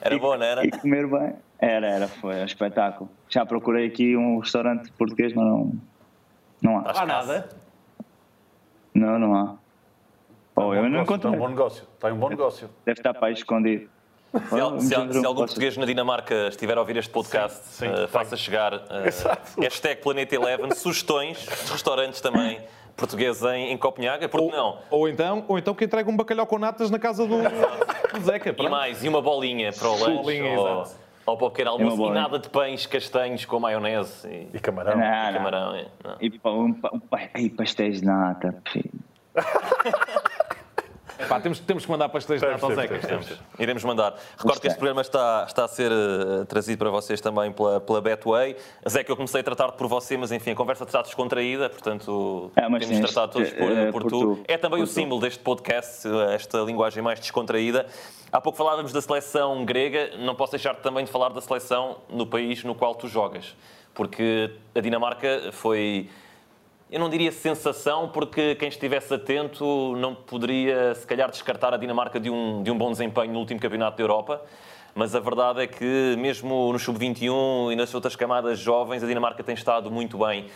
Speaker 2: Era bom, não era?
Speaker 3: E comer bem. Era, era, foi um espetáculo. Já procurei aqui um restaurante português, mas não, não há.
Speaker 2: Acho
Speaker 6: Há nada.
Speaker 3: Não, não há. Oh, eu não
Speaker 4: Está
Speaker 3: encontro.
Speaker 4: um bom negócio. Está um bom negócio.
Speaker 3: Deve estar para aí escondido.
Speaker 2: Se, al- se al- se
Speaker 3: um
Speaker 2: algum português na Dinamarca estiver a ouvir este podcast,
Speaker 4: Sim, sim, tem.
Speaker 2: faça chegar [LAUGHS] uh, hashtag Planeta Eleven, sugestões de restaurantes também portugueses em, em Copenhaga, porque não?
Speaker 6: Ou então, ou então que entregue um bacalhau com natas na casa do, do Zeca.
Speaker 2: E
Speaker 6: pronto.
Speaker 2: mais, e uma bolinha para o lanche,
Speaker 6: Bolinha,
Speaker 2: ou,
Speaker 6: exato.
Speaker 2: Ou para o pequeno almoço, e
Speaker 3: bolinha.
Speaker 2: nada de pães castanhos com maionese e,
Speaker 4: E camarão.
Speaker 3: Não,
Speaker 2: e
Speaker 3: não.
Speaker 2: camarão. é. Não.
Speaker 3: E pá, um, pa- um, pastéis de nata. filho. [LAUGHS]
Speaker 6: Pá, temos, temos que mandar pastéis de
Speaker 4: Temos,
Speaker 6: nata ao
Speaker 4: temos,
Speaker 6: Zeca.
Speaker 2: Iremos mandar. Recordo que este programa está, está a ser eh, trazido para vocês também pela, pela Betway. Que eu comecei a tratar-te por você, mas enfim, a conversa está descontraída, portanto
Speaker 3: É,
Speaker 2: temos
Speaker 3: sim,
Speaker 2: tratado todos por,
Speaker 3: eh,
Speaker 2: por
Speaker 3: por
Speaker 2: tu.
Speaker 3: tu.
Speaker 2: É também
Speaker 3: Por
Speaker 2: o
Speaker 3: tu.
Speaker 2: símbolo deste podcast, eh, esta linguagem mais descontraída. Há pouco falávamos da seleção grega, não posso deixar também de falar da seleção no país no qual tu jogas, porque a Dinamarca foi. Eu não diria sensação, porque quem estivesse atento não poderia, se calhar, descartar a Dinamarca de um, de um bom desempenho no último Campeonato da Europa. Mas a verdade é que, mesmo no Sub-21 e nas outras camadas jovens, a Dinamarca tem estado muito bem.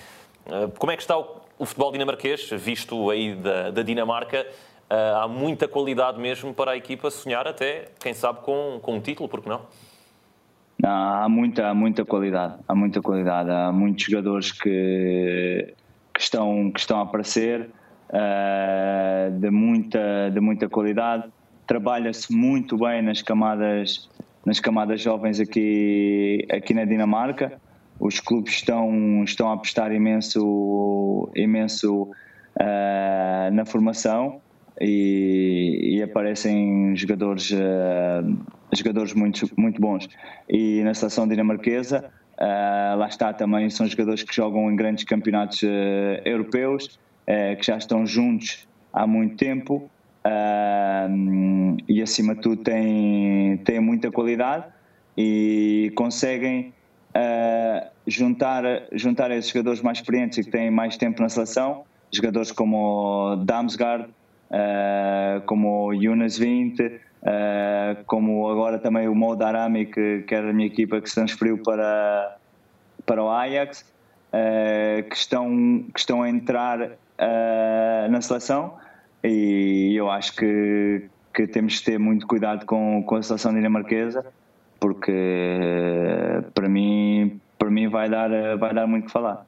Speaker 2: Eh, Como é que está o, o futebol dinamarquês, visto aí da, da Dinamarca? Eh, Há muita qualidade mesmo para a equipa sonhar até, quem sabe, com, com um título, porque não?
Speaker 3: há muita, muita qualidade, há muita qualidade, há muitos jogadores que, que estão, que estão a aparecer uh, de, muita, de muita qualidade. Trabalha-se muito bem nas camadas, nas camadas jovens aqui, aqui na Dinamarca. Os clubes estão, estão a apostar imenso, imenso uh, na formação e, e aparecem jogadores, uh, jogadores muito, muito bons. E na seleção dinamarquesa, uh, lá está também, são jogadores que jogam em grandes campeonatos uh, europeus, que já estão juntos há muito tempo e acima de tudo têm, têm muita qualidade e conseguem juntar, juntar esses jogadores mais experientes e que têm mais tempo na seleção, jogadores como Damsgaard, uh, como o Yunus 20, uh, como agora também o Mo Darami, que, que era da minha equipa, que se transferiu para, para o Ajax, uh, que, estão, que estão a entrar na seleção e eu acho que, que temos que ter muito cuidado com, com a seleção dinamarquesa porque para mim para mim vai dar vai dar muito que falar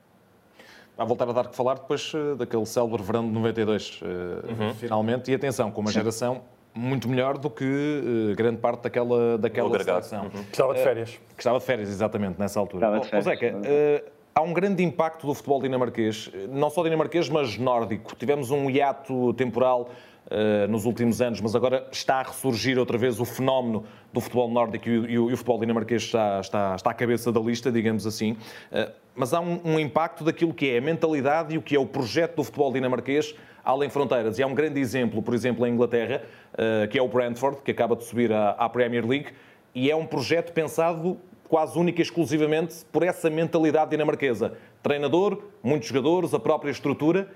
Speaker 6: Vai voltar a dar que falar depois uh, daquele célebre verão de 92, uh, uhum. finalmente. E atenção, com uma geração muito melhor do que uh, grande parte daquela, daquela seleção. Uhum.
Speaker 4: Que estava de férias. que
Speaker 6: estava de férias, exatamente, nessa altura.
Speaker 3: Estava de férias.
Speaker 6: Zeca, há um grande impacto do futebol dinamarquês, não só dinamarquês, mas nórdico. Tivemos um hiato temporal uh, nos últimos anos, mas agora está a ressurgir outra vez o fenómeno do futebol nórdico e, e, e o futebol dinamarquês está, está, está à cabeça da lista, digamos assim. Uh, mas há um, um, impacto daquilo que é a mentalidade e o que é o projeto do futebol dinamarquês além fronteiras. E há um grande exemplo, por exemplo, em Inglaterra, uh, que é o Brentford, que acaba de subir à, à Premier League, e é um projeto pensado quase única e exclusivamente por essa mentalidade dinamarquesa. Treinador, muitos jogadores, a própria estrutura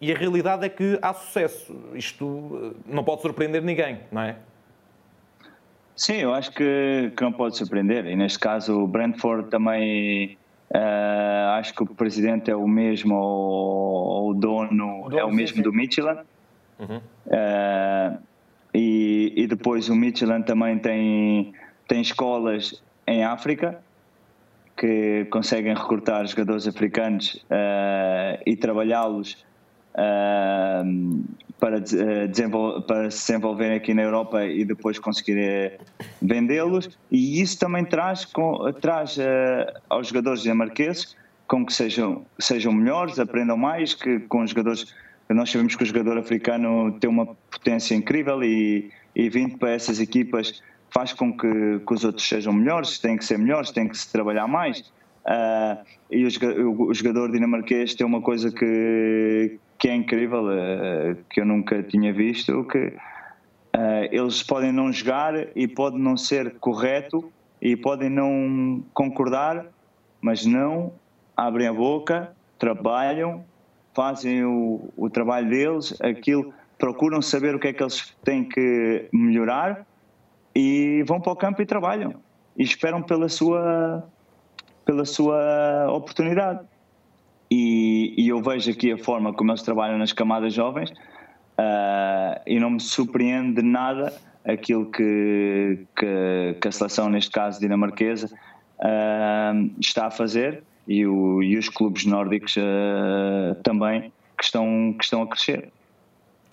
Speaker 6: e a realidade é que há sucesso. Isto eh, não pode surpreender ninguém, não é?
Speaker 3: Sim, eu acho que, que não pode surpreender. E neste caso, o Brentford também. Uh, acho que o presidente é o mesmo, ou, o dono, o dono é o mesmo sim, do Michelin. Uhum. Uh, e, e, depois o Michelin também tem, tem escolas em África que conseguem recrutar jogadores africanos uh, e trabalhá-los para, uh, para se desenvolverem aqui na Europa e depois conseguir vendê-los. E isso também traz, com, traz uh, aos jogadores dinamarqueses com que sejam, sejam melhores, aprendam mais, que com jogadores. Nós sabemos que o jogador africano tem uma potência incrível e, e vindo para essas equipas faz com que, que os outros sejam melhores, têm que ser melhores, têm que se trabalhar mais. Uh, e o, o, jogador dinamarquês tem uma coisa que, que é incrível, uh, que eu nunca tinha visto, que uh, eles podem não jogar e pode não ser correto e podem não concordar, mas não abrem a boca, trabalham, fazem o, o trabalho deles, aquilo, procuram saber o que é que eles têm que melhorar e vão para o campo e trabalham. E esperam pela sua pela sua oportunidade e, e, eu vejo aqui a forma como eles trabalham nas camadas jovens uh, e não me surpreende nada aquilo que, que, que a seleção, neste caso dinamarquesa, uh, está a fazer e, o, e os clubes nórdicos uh, também que estão, que estão a crescer.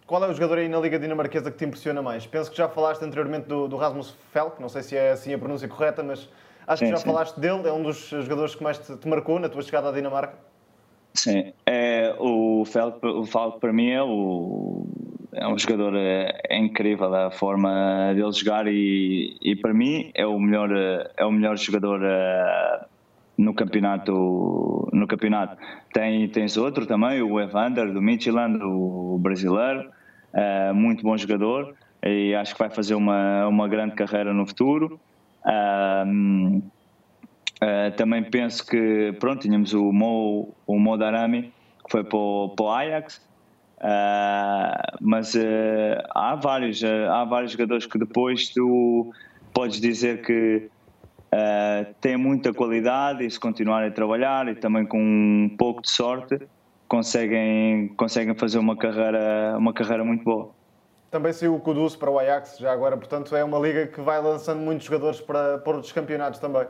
Speaker 5: Qual é o jogador aí na Liga Dinamarquesa que te impressiona mais? Penso que já falaste anteriormente do, do Rasmus Felk, não sei se é assim a pronúncia correta, mas acho sim, que já sim. falaste dele. É um dos jogadores que mais te, te marcou na tua chegada à Dinamarca?
Speaker 3: Sim, é, o Falco, para mim é, o, é um jogador é, é incrível a forma dele jogar e, e para mim é o melhor é o melhor jogador uh, no campeonato no campeonato. Tem tens outro também o Evander do Midtjylland o brasileiro uh, muito bom jogador e acho que vai fazer uma uma grande carreira no futuro Uh, também penso que, pronto, tínhamos o Mo, o Mo Darami, que foi para o, para o Ajax, uh, mas uh, há, vários, há vários jogadores que depois tu podes dizer que têm muita qualidade e se continuarem a trabalhar e também com um pouco de sorte conseguem, conseguem fazer uma carreira, uma carreira muito boa.
Speaker 5: Também saiu o Kudus para o Ajax já agora, portanto é uma liga que vai lançando muitos jogadores para, para outros campeonatos também.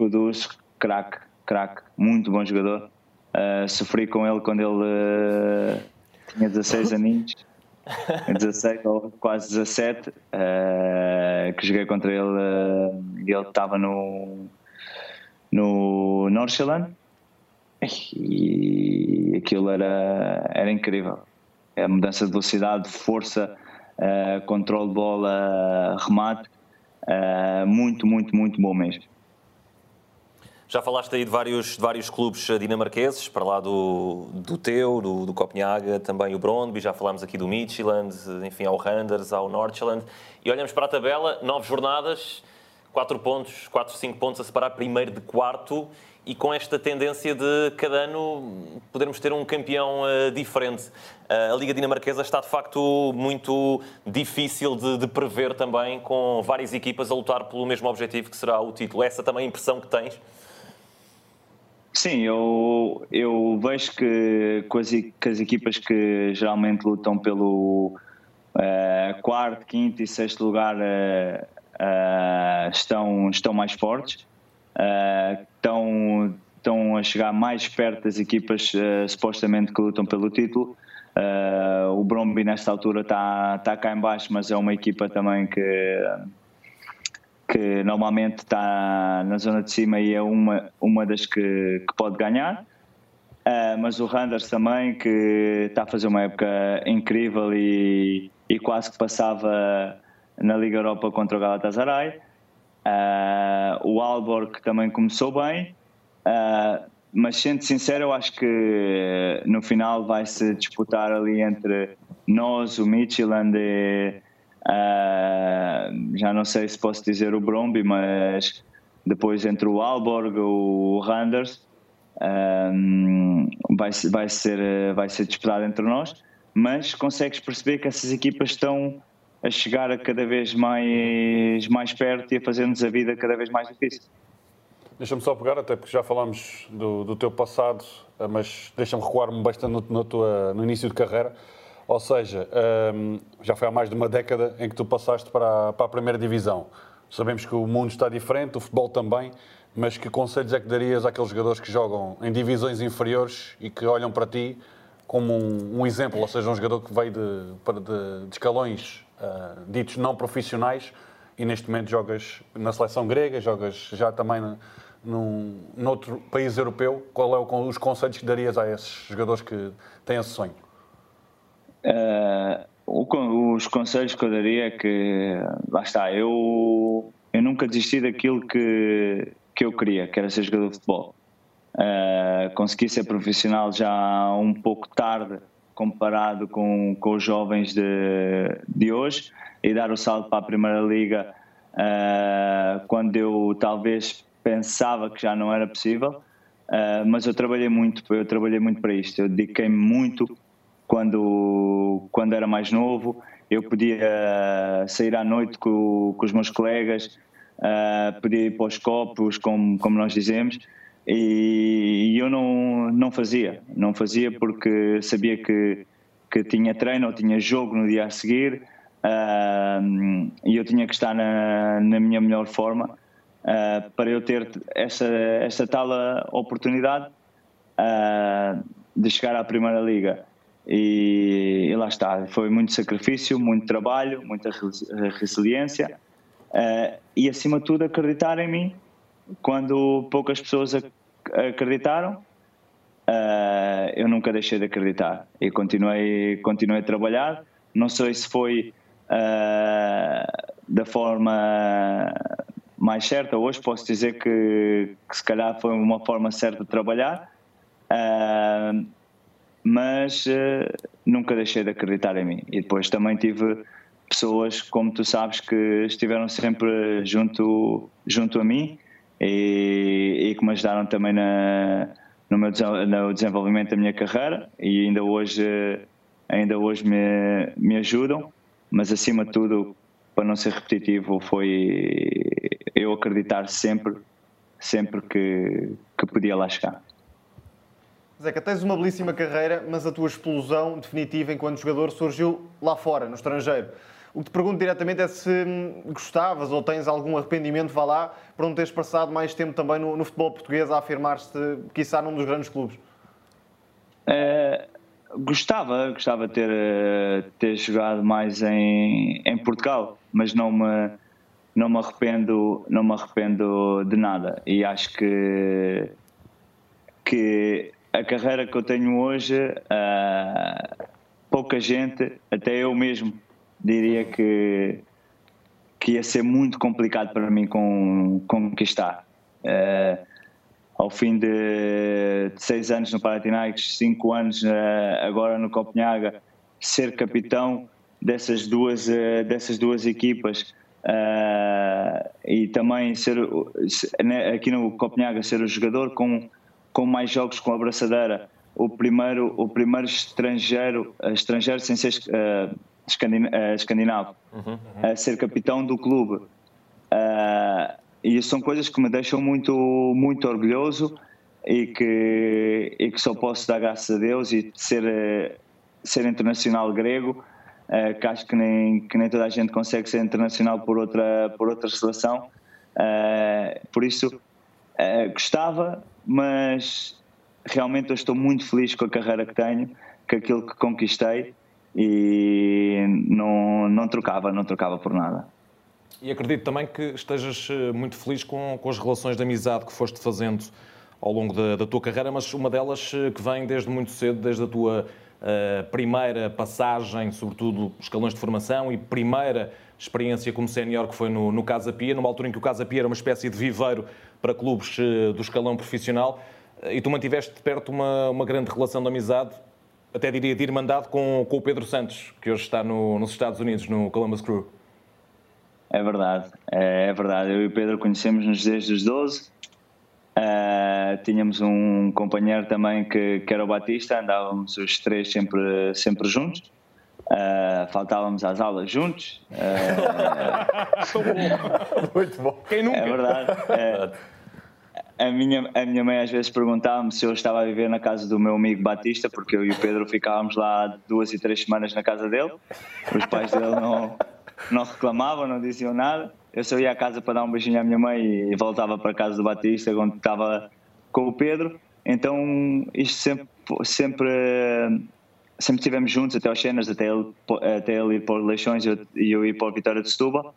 Speaker 3: Kudus, craque, craque, muito bom jogador. Uh, sofri com ele quando ele uh, tinha 16 [LAUGHS] aninhos, 16 ou quase 17, uh, que joguei contra ele e ele estava no, no Nordsjælland e aquilo era, era incrível. A mudança de velocidade, força, controle de bola, remate, muito, muito, muito bom mesmo.
Speaker 2: Já falaste aí de vários, de vários clubes dinamarqueses, para lá do, do teu, do, do Copenhaga, também o Brondby, já falámos aqui do Midtjylland, enfim, ao Randers, ao Nordsjælland. E olhamos para a tabela, nove jornadas, quatro pontos, quatro, cinco pontos a separar primeiro de quarto e com esta tendência de cada ano podermos ter um campeão uh, diferente. Uh, a Liga Dinamarquesa está de facto muito difícil de, de, prever também, com várias equipas a lutar pelo mesmo objetivo que será o título. Essa também é a impressão que tens?
Speaker 3: Sim, eu, eu vejo que, que as equipas que geralmente lutam pelo uh, quarto, quinto e sexto lugar uh, uh, estão, estão mais fortes, estão, estão a chegar mais perto das equipas supostamente que lutam pelo título. o Bromby nesta altura está, está cá em baixo, mas é uma equipa também que que normalmente está na zona de cima e é uma, uma das que, que pode ganhar. Uh, mas o Randers também, que está a fazer uma época incrível e, e quase que passava na Liga Europa contra o Galatasaray. Uh, o Alborg também começou bem, uh, mas sendo sincero, eu acho que no final vai se disputar ali entre nós, o Midtjylland e, Uh, já não sei se posso dizer o Bromby, mas depois entre o Alborg o Randers um, vai, vai, ser, vai ser disputado entre nós. Mas consegues perceber que essas equipas estão a chegar a cada vez mais, mais perto e a fazer-nos a vida cada vez mais difícil.
Speaker 4: Deixa-me só pegar, até porque já falámos do, do teu passado, mas deixa-me recuar-me bastante no, no, tua, no início de carreira. Ou seja, um, já foi há mais de uma década em que tu passaste para a, para a primeira divisão. Sabemos que o mundo está diferente, o futebol também, mas que conselhos é que darias àqueles jogadores que jogam em divisões inferiores e que olham para ti como um, um exemplo, ou seja, um jogador que veio de, de, de escalões uh, ditos não profissionais e neste momento jogas na seleção grega, jogas já também num, noutro país europeu. Qual é o, os conselhos que darias a esses jogadores que têm esse sonho?
Speaker 3: Uh, os conselhos que eu daria é que, lá está, eu, eu nunca desisti daquilo que, que eu queria, que era ser jogador de futebol. Uh, consegui ser profissional já um pouco tarde comparado com, com os jovens de, de hoje e dar o salto para a Primeira Liga uh, quando eu talvez pensava que já não era possível. Uh, mas eu trabalhei muito, eu trabalhei muito para isto, eu dediquei-me muito quando, quando era mais novo. Eu podia sair à noite com, com os meus colegas, uh, podia ir para os copos, como, como nós dizemos, e, e eu não, não fazia. Não fazia porque sabia que, que tinha treino ou tinha jogo no dia a seguir uh, e eu tinha que estar na, na minha melhor forma uh, para eu ter essa, essa tal oportunidade de chegar à Primeira Liga. E, e, lá está, foi muito sacrifício, muito trabalho, muita resiliência uh, e acima de tudo acreditar em mim. Quando poucas pessoas acreditaram uh, eu nunca deixei de acreditar. E continuei, continuei a trabalhar. Não sei se foi uh, da forma mais certa. Hoje posso dizer que, que, se calhar foi uma forma certa de trabalhar mas uh, nunca deixei de acreditar em mim. E depois também tive pessoas, como tu sabes, que estiveram sempre junto, junto a mim e, e que me ajudaram também na, no, meu, no desenvolvimento da minha carreira e ainda hoje, ainda hoje me, me ajudam, mas acima de tudo, para não ser repetitivo, foi eu acreditar sempre, sempre que, que podia lá chegar.
Speaker 5: Zeca, tens uma belíssima carreira, mas a tua explosão definitiva enquanto jogador surgiu lá fora, no estrangeiro. O que te pergunto diretamente é se hum, gostavas ou tens algum arrependimento, vá lá, por não teres passado mais tempo também no, no futebol português a afirmar-te, quiçá, num dos grandes clubes.
Speaker 3: É, gostava, gostava de ter, eh, ter jogado mais em, em Portugal, mas não me, não me arrependo, não me arrependo de nada. E acho que, que a carreira que eu tenho hoje, uh, pouca gente, até eu mesmo, diria que, que ia ser muito complicado para mim com, conquistar. Uh, ao fim de, de, seis anos no Panathinaikos, cinco anos uh, agora no Copenhaga, ser capitão dessas duas, dessas duas equipas e também ser né, aqui no Copenhaga ser o jogador com, com mais jogos com a braçadeira o primeiro, o primeiro estrangeiro, estrangeiro sem ser uh, escandinavo, uhum, uhum. a ser capitão do clube. Uh, e são coisas que me deixam muito, muito orgulhoso e que, e que só posso dar graças a Deus e ser, ser internacional grego, uh, que acho que nem, que nem toda a gente consegue ser internacional por outra, por outra seleção. Uh, por isso, uh, gostava, mas realmente eu estou muito feliz com a carreira que tenho, com aquilo que conquistei e não, não trocava, não trocava por nada.
Speaker 6: E acredito também que estejas eh, muito feliz com, com as relações de amizade que foste fazendo ao longo da, da tua carreira, mas uma delas eh, que vem desde muito cedo, desde a tua uh, primeira passagem, sobretudo escalões de formação e primeira experiência como sénior que foi no, no Casa Pia, numa altura em que o Casa Pia era uma espécie de viveiro para clubes uh, do escalão profissional e tu mantiveste de perto uma, uma grande relação de amizade, até diria de irmandade, com, com o Pedro Santos, que hoje está no, nos Estados Unidos, no Columbus Crew.
Speaker 3: É verdade, é, é verdade. Eu e o Pedro conhecemos-nos desde os 12. Uh, eh, tínhamos um companheiro também que, que era o Batista, andávamos os três sempre, sempre juntos. Uh, faltávamos às aulas juntos.
Speaker 6: Uh, [LAUGHS] Muito bom. Quem nunca?
Speaker 3: É verdade. É, a, minha, a minha mãe às vezes perguntava-me se eu estava a viver na casa do meu amigo Batista, porque eu e o Pedro ficávamos lá duas e três semanas na casa dele. Os pais dele não, não reclamavam, não diziam nada. Eu só ia à casa para dar um beijinho à minha mãe e voltava para a casa do Batista, onde estava com o Pedro. Então, isto sempre, sempre, sempre estivemos juntos até aos cenas, até ele, até ele ir para Leixões e eu ir para a Vitória de Setúbal.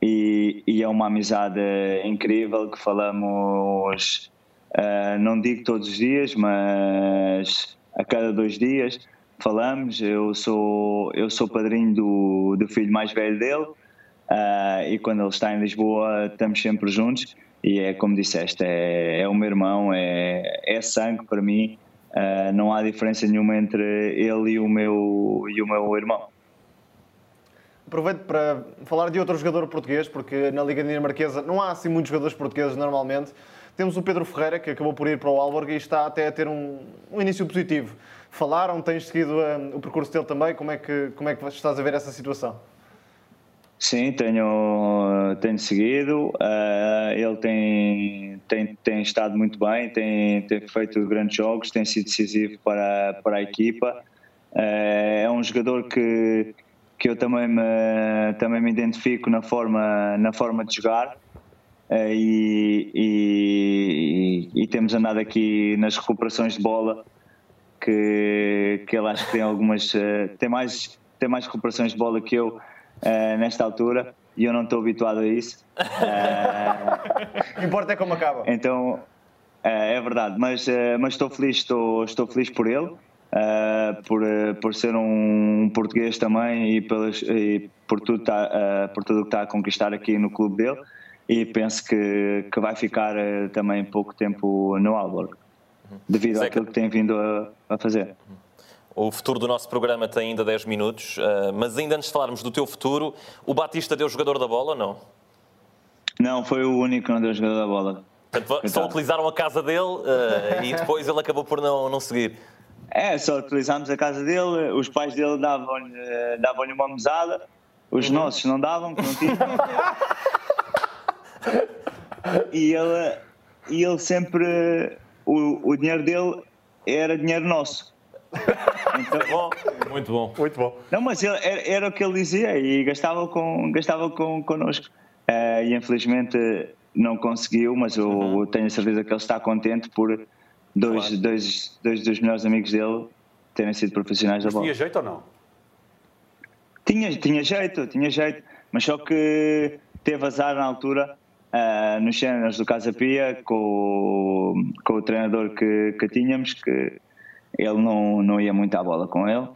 Speaker 3: E, e, é uma amizade incrível que falamos, uh, não digo todos os dias, mas a cada dois dias falamos. Eu sou, eu sou padrinho do, do filho mais velho dele uh, e quando ele está em Lisboa estamos sempre juntos. E é como disseste, é, é o meu irmão, é, é sangue para mim. Uh, não há diferença nenhuma entre ele e o meu, e o meu irmão.
Speaker 5: Aproveito para falar de outro jogador português, porque na Liga Dinamarquesa não há assim muitos jogadores portugueses normalmente. Temos o Pedro Ferreira, que acabou por ir para o Alborg e está até a ter um, um início positivo falaram? Tens seguido um, o percurso dele também? Como é, que, como é que estás a ver essa situação?
Speaker 3: Sim, tenho, tenho seguido. Uh, ele tem, tem, tem estado muito bem, tem, tem feito grandes jogos, tem sido decisivo para, para a equipa. Uh, é um jogador que, que eu também me, também me identifico na forma, na forma de jogar. Uh, e, e, e, temos andado aqui nas recuperações de bola que, que ele acho que tem algumas. Tem, mais, tem mais recuperações de bola que eu uh, nesta altura e eu não estou habituado a isso.
Speaker 5: Uh, [LAUGHS] Importa é como acaba.
Speaker 3: Então, é verdade, mas, mas estou feliz, estou, estou feliz por ele. por, por ser um português também e, pelas, e por, tudo tá, por tudo que está a conquistar aqui no clube dele e penso que, que vai ficar também pouco tempo no Alborg devido Zeca. àquilo que tem vindo a, a, fazer.
Speaker 2: O futuro do nosso programa tem ainda 10 minutos, uh, mas ainda antes de falarmos do teu futuro, o Batista deu jogador da bola ou não?
Speaker 3: Não, foi o único que não deu jogador da bola.
Speaker 2: Portanto, só utilizaram a casa dele uh, e depois ele acabou por não, não seguir.
Speaker 3: É, só utilizámos a casa dele, os pais dele davam-lhe davam uma mesada, os uhum. nossos não davam, que não tinham. e ele, e ele sempre o, o dinheiro dele era dinheiro nosso. Então,
Speaker 2: Bom,
Speaker 6: Muito bom.
Speaker 4: Muito bom.
Speaker 3: não, mas ele- era, era o que ele dizia e gastava, com, gastava com, connosco. Eh, e infelizmente não conseguiu, mas eu,
Speaker 2: Uhum.
Speaker 3: eu tenho a certeza que ele está contente por dois,
Speaker 2: Claro.
Speaker 3: dois, dois dos melhores amigos dele terem sido profissionais da bola.
Speaker 4: Tinha jeito ou não?
Speaker 3: Tinha, tinha jeito, tinha jeito, mas só que teve azar na altura ah, nos cenas do Casa Pia com, o- com o treinador que, que tínhamos, que ele não, não ia muito à bola com ele,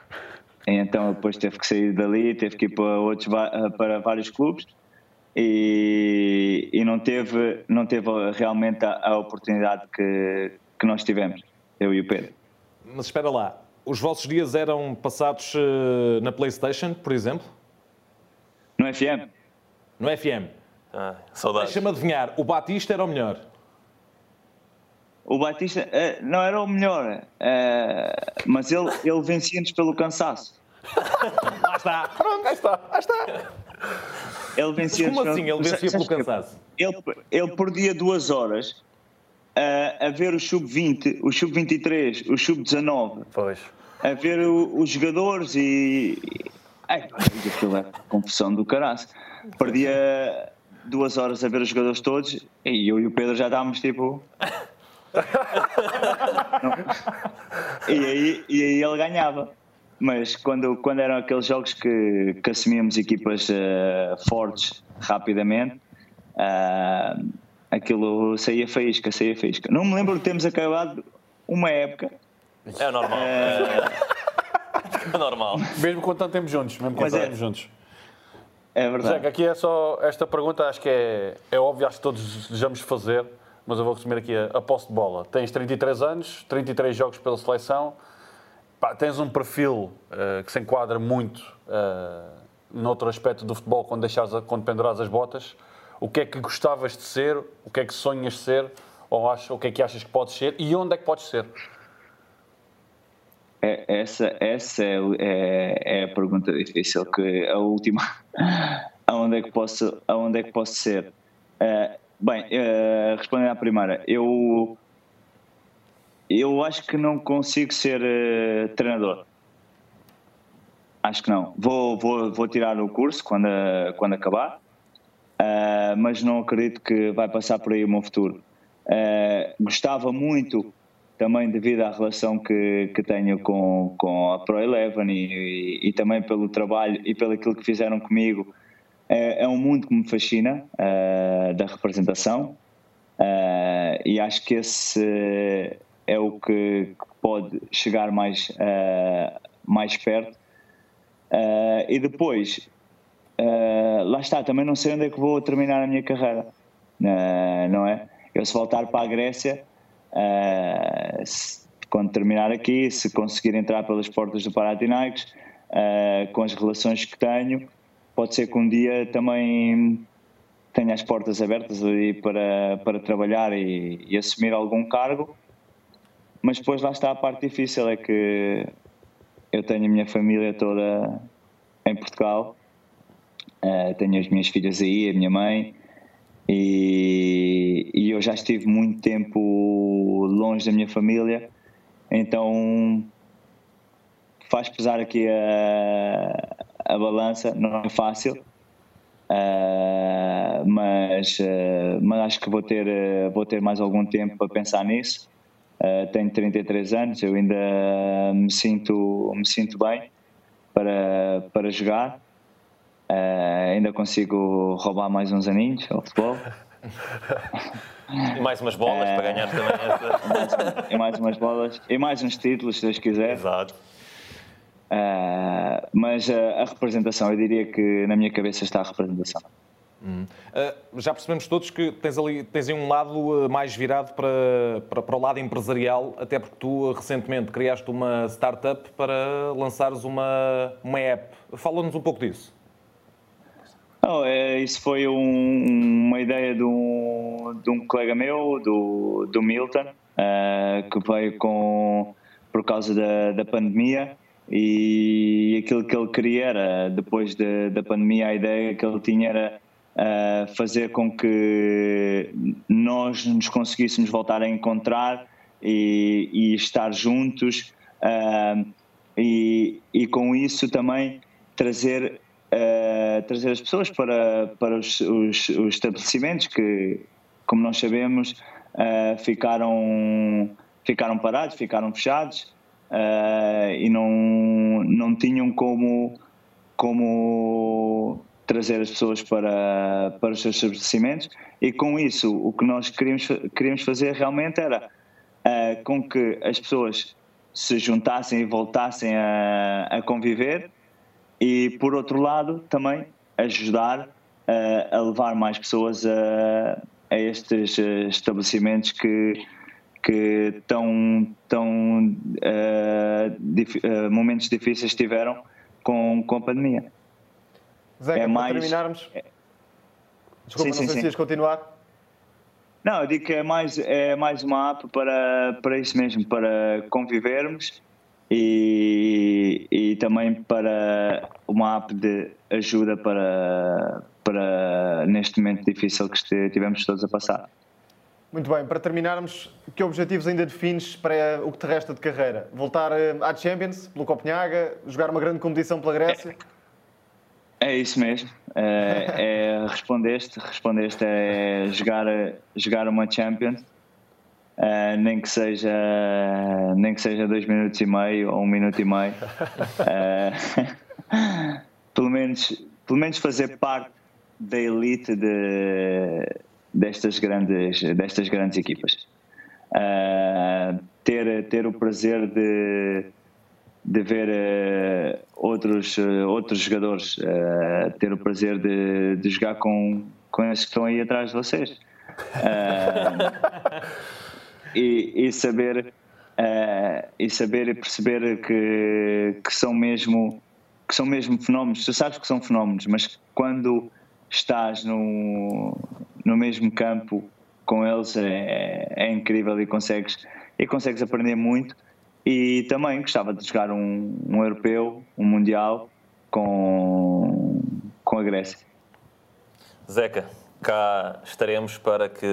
Speaker 3: e então depois teve que sair dali, teve que ir para, outros, ah, para vários clubes e, e não, teve, não teve realmente a, a oportunidade que, que nós tivemos, eu e o Pedro.
Speaker 6: Mas espera lá, os vossos dias eram passados eh, na PlayStation, por exemplo?
Speaker 3: No FM,
Speaker 6: No FM?
Speaker 2: ah, saudades.
Speaker 6: Deixa-me adivinhar, o Batista era o melhor.
Speaker 3: O Batista eh, não era o melhor, eh, mas ele, ele vencia-nos pelo cansaço. [LAUGHS]
Speaker 6: Lá está. Pronto,
Speaker 4: Aí está, aí está.
Speaker 3: Ele vencia-nos
Speaker 6: como assim? Ele vencia pelo cansaço.
Speaker 3: Ele, ele perdia duas horas eh, a ver o sub-20, o sub-23, o sub-19,
Speaker 4: Pois.
Speaker 3: a ver o- os jogadores e. Ai, aquilo é confusão do caraço. Perdia duas horas a ver os jogadores todos e eu e o Pedro já estávamos tipo. E, aí, e aí ele ganhava. Mas quando, quando eram aqueles jogos que, que assumíamos equipas eh, fortes rapidamente, ah, aquilo saía faísca, saía faísca. Não me lembro de termos acabado uma época
Speaker 2: É normal. [LAUGHS] É normal.
Speaker 4: Mesmo quando tanto tempo juntos, mesmo quando
Speaker 3: é.
Speaker 4: tempo juntos.
Speaker 3: É verdade.
Speaker 4: Zeca, aqui é só esta pergunta, acho que é, é óbvio, acho que todos desejamos fazer, mas eu vou resumir aqui a, a posse de bola. Tens 33 anos, 33 jogos pela seleção, Pá, tens um perfil eh, que se enquadra muito uh, noutro aspecto do futebol quando, deixares, quando pendurares as botas. O que é que gostavas de ser? O que é que sonhas ser? Ou achas, o que é que achas que podes ser? E onde é que podes ser?
Speaker 3: É- essa essa é, é, é a pergunta difícil, que a última, [LAUGHS] aonde é que posso, aonde é que posso ser? Eh, bem, eh, respondendo à primeira, eu, eu acho que não consigo ser eh, treinador. Acho que não. Vou, vou, vou tirar o curso quando, quando acabar, eh, mas não acredito que vai passar por aí o meu futuro. Gostava muito também devido à relação que, que tenho com, com a Pro Eleven e, e, e também pelo trabalho e pelo aquilo que fizeram comigo. É, é um mundo que me fascina, eh, da representação, eh, e acho que esse é o que pode chegar mais, eh, mais perto. E depois, lá está, também não sei onde é que vou terminar a minha carreira, não é? Eu se voltar para a Grécia, se- quando terminar aqui, se conseguir entrar pelas portas do Panathinaikos, eh, com as relações que tenho, pode ser que um dia também tenha as portas abertas ali para, para trabalhar e, e assumir algum cargo, mas depois lá está a parte difícil, é que eu tenho a minha família toda em Portugal, eh, tenho as minhas filhas aí, a minha mãe, e, e eu já estive muito tempo longe da minha família, então faz pesar aqui a, a balança, não é fácil, eh, mas, eh, mas acho que vou ter, eh, vou ter mais algum tempo para pensar nisso. Tenho 33 anos, eu ainda me sinto, me sinto bem para, para jogar. Ainda consigo roubar mais uns aninhos ao futebol.
Speaker 2: E mais umas bolas para ganhar também essa. [LAUGHS]
Speaker 3: e mais umas bolas e mais uns títulos, se Deus quiser.
Speaker 2: Exato.
Speaker 3: Uh, mas uh, a representação, eu diria que na minha cabeça está a representação.
Speaker 6: Uh, já percebemos todos que tens ali tens um lado uh, mais virado para, para, para o lado empresarial, até porque tu recentemente criaste uma startup para lançares uma, uma app. Fala-nos um pouco disso.
Speaker 3: Oh, é, isso foi um- uma ideia de um, de um colega meu, do, do Milton, uh, que veio com, por causa da, da pandemia e aquilo que ele queria era, depois da, da pandemia, a ideia que ele tinha era uh, fazer com que nós nos conseguíssemos voltar a encontrar e, e estar juntos uh, e, e com isso também trazer, uh, trazer as pessoas para, para os, os, os estabelecimentos que, como nós sabemos, ficaram, ficaram parados, ficaram fechados e não, não tinham como, como trazer as pessoas para, para os seus estabelecimentos. E com isso o que nós queríamos, queríamos fazer realmente era uh, com que as pessoas se juntassem e voltassem a, a conviver e por outro lado também ajudar uh, a levar mais pessoas a, a estes estabelecimentos que que tão, tão uh, dif, momentos difíceis tiveram com, com a pandemia.
Speaker 5: Zeca, é para mais... terminarmos. É- Desculpa, sim, não sei sim, se continuar.
Speaker 3: Não, eu digo que é mais, é mais uma app para, para isso mesmo, para convivermos e, e também para uma app de ajuda para, para neste momento difícil que tivemos todos a passar.
Speaker 5: Muito bem, para terminarmos, que objetivos ainda defines para o que te resta de carreira? Voltar eh, à Champions, pelo Copenhaga, jogar uma grande competição pela Grécia? É.
Speaker 3: É isso mesmo. É, é, respondeste, respondeste é jogar, jogar uma Champions, é, nem que seja nem que seja dois minutos e meio ou um minuto e meio. É, [LAUGHS] pelo menos pelo menos fazer parte da elite de, destas grandes destas grandes equipas. É, ter ter o prazer de de ver uh, outros, uh, outros jogadores, uh, ter o prazer de, de jogar com, com esses que estão aí atrás de vocês. e, e, saber e saber e perceber que, que são mesmo que são mesmo fenómenos, tu sabes que são fenómenos, mas quando estás no, no mesmo campo com eles é, é incrível e consegues, e consegues aprender muito e também gostava de jogar um, um europeu, um mundial com, com a Grécia.
Speaker 2: Zeca, cá estaremos para que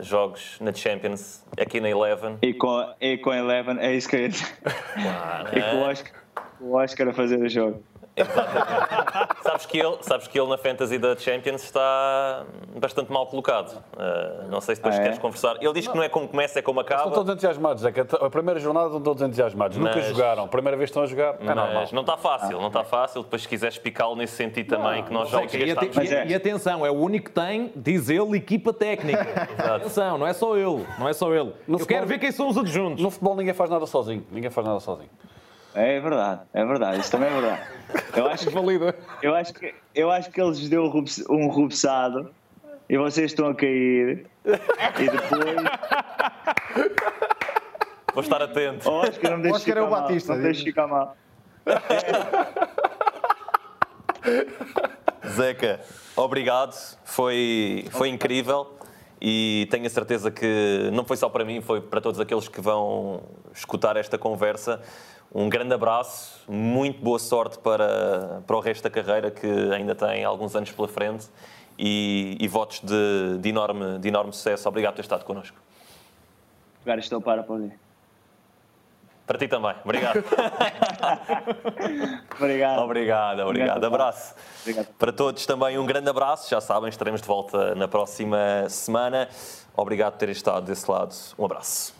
Speaker 2: jogues na Champions aqui na Eleven.
Speaker 3: E com, e com a Eleven, é isso que eu ia dizer. Claro, [LAUGHS] e com o Oscar, o Oscar a fazer o jogo. [LAUGHS]
Speaker 2: sabes, que ele, sabes que ele na Fantasy da Champions está bastante mal colocado. Uh, não sei se depois ah, é? queres conversar. Ele diz que não é como começa, é como acaba.
Speaker 4: Estão todos entusiasmados, é que a primeira jornada estão todos entusiasmados. Mas, Nunca jogaram. Primeira vez estão a jogar, é normal.
Speaker 2: Não está fácil, não está fácil. Depois se quiseres picá-lo nesse sentido também, que nós jogos e,
Speaker 6: e, e atenção, é o único que tem, diz ele, equipa técnica. [LAUGHS] atenção, não é só ele. Não é só ele. No Eu futebol, quero ver quem são os adjuntos.
Speaker 4: No futebol ninguém faz nada sozinho. Ninguém faz nada sozinho.
Speaker 3: É verdade, é verdade, isso também é verdade. [LAUGHS] Eu acho que, eu acho que, eu acho que eles deu um rubeçado e vocês estão a cair e depois.
Speaker 2: Vou estar atento.
Speaker 3: Oh, Oscar, não me deixes Oscar é o Batista. Não deixes ficar mal.
Speaker 2: Zeca, obrigado. Foi, foi incrível e tenho a certeza que não foi só para mim, foi para todos aqueles que vão escutar esta conversa. Um grande abraço, muito boa sorte para, para o resto da carreira, que ainda tem alguns anos pela frente, e, e votos de, de, enorme, de enorme sucesso. Obrigado por ter estado connosco.
Speaker 3: Agora estou para poder.
Speaker 2: Para ti também. Obrigado. [LAUGHS]
Speaker 3: obrigado.
Speaker 2: Obrigado, obrigado. Abraço. Obrigado. Para todos também um grande abraço. Já sabem, estaremos de volta na próxima semana. Obrigado por terem estado desse lado. Um abraço.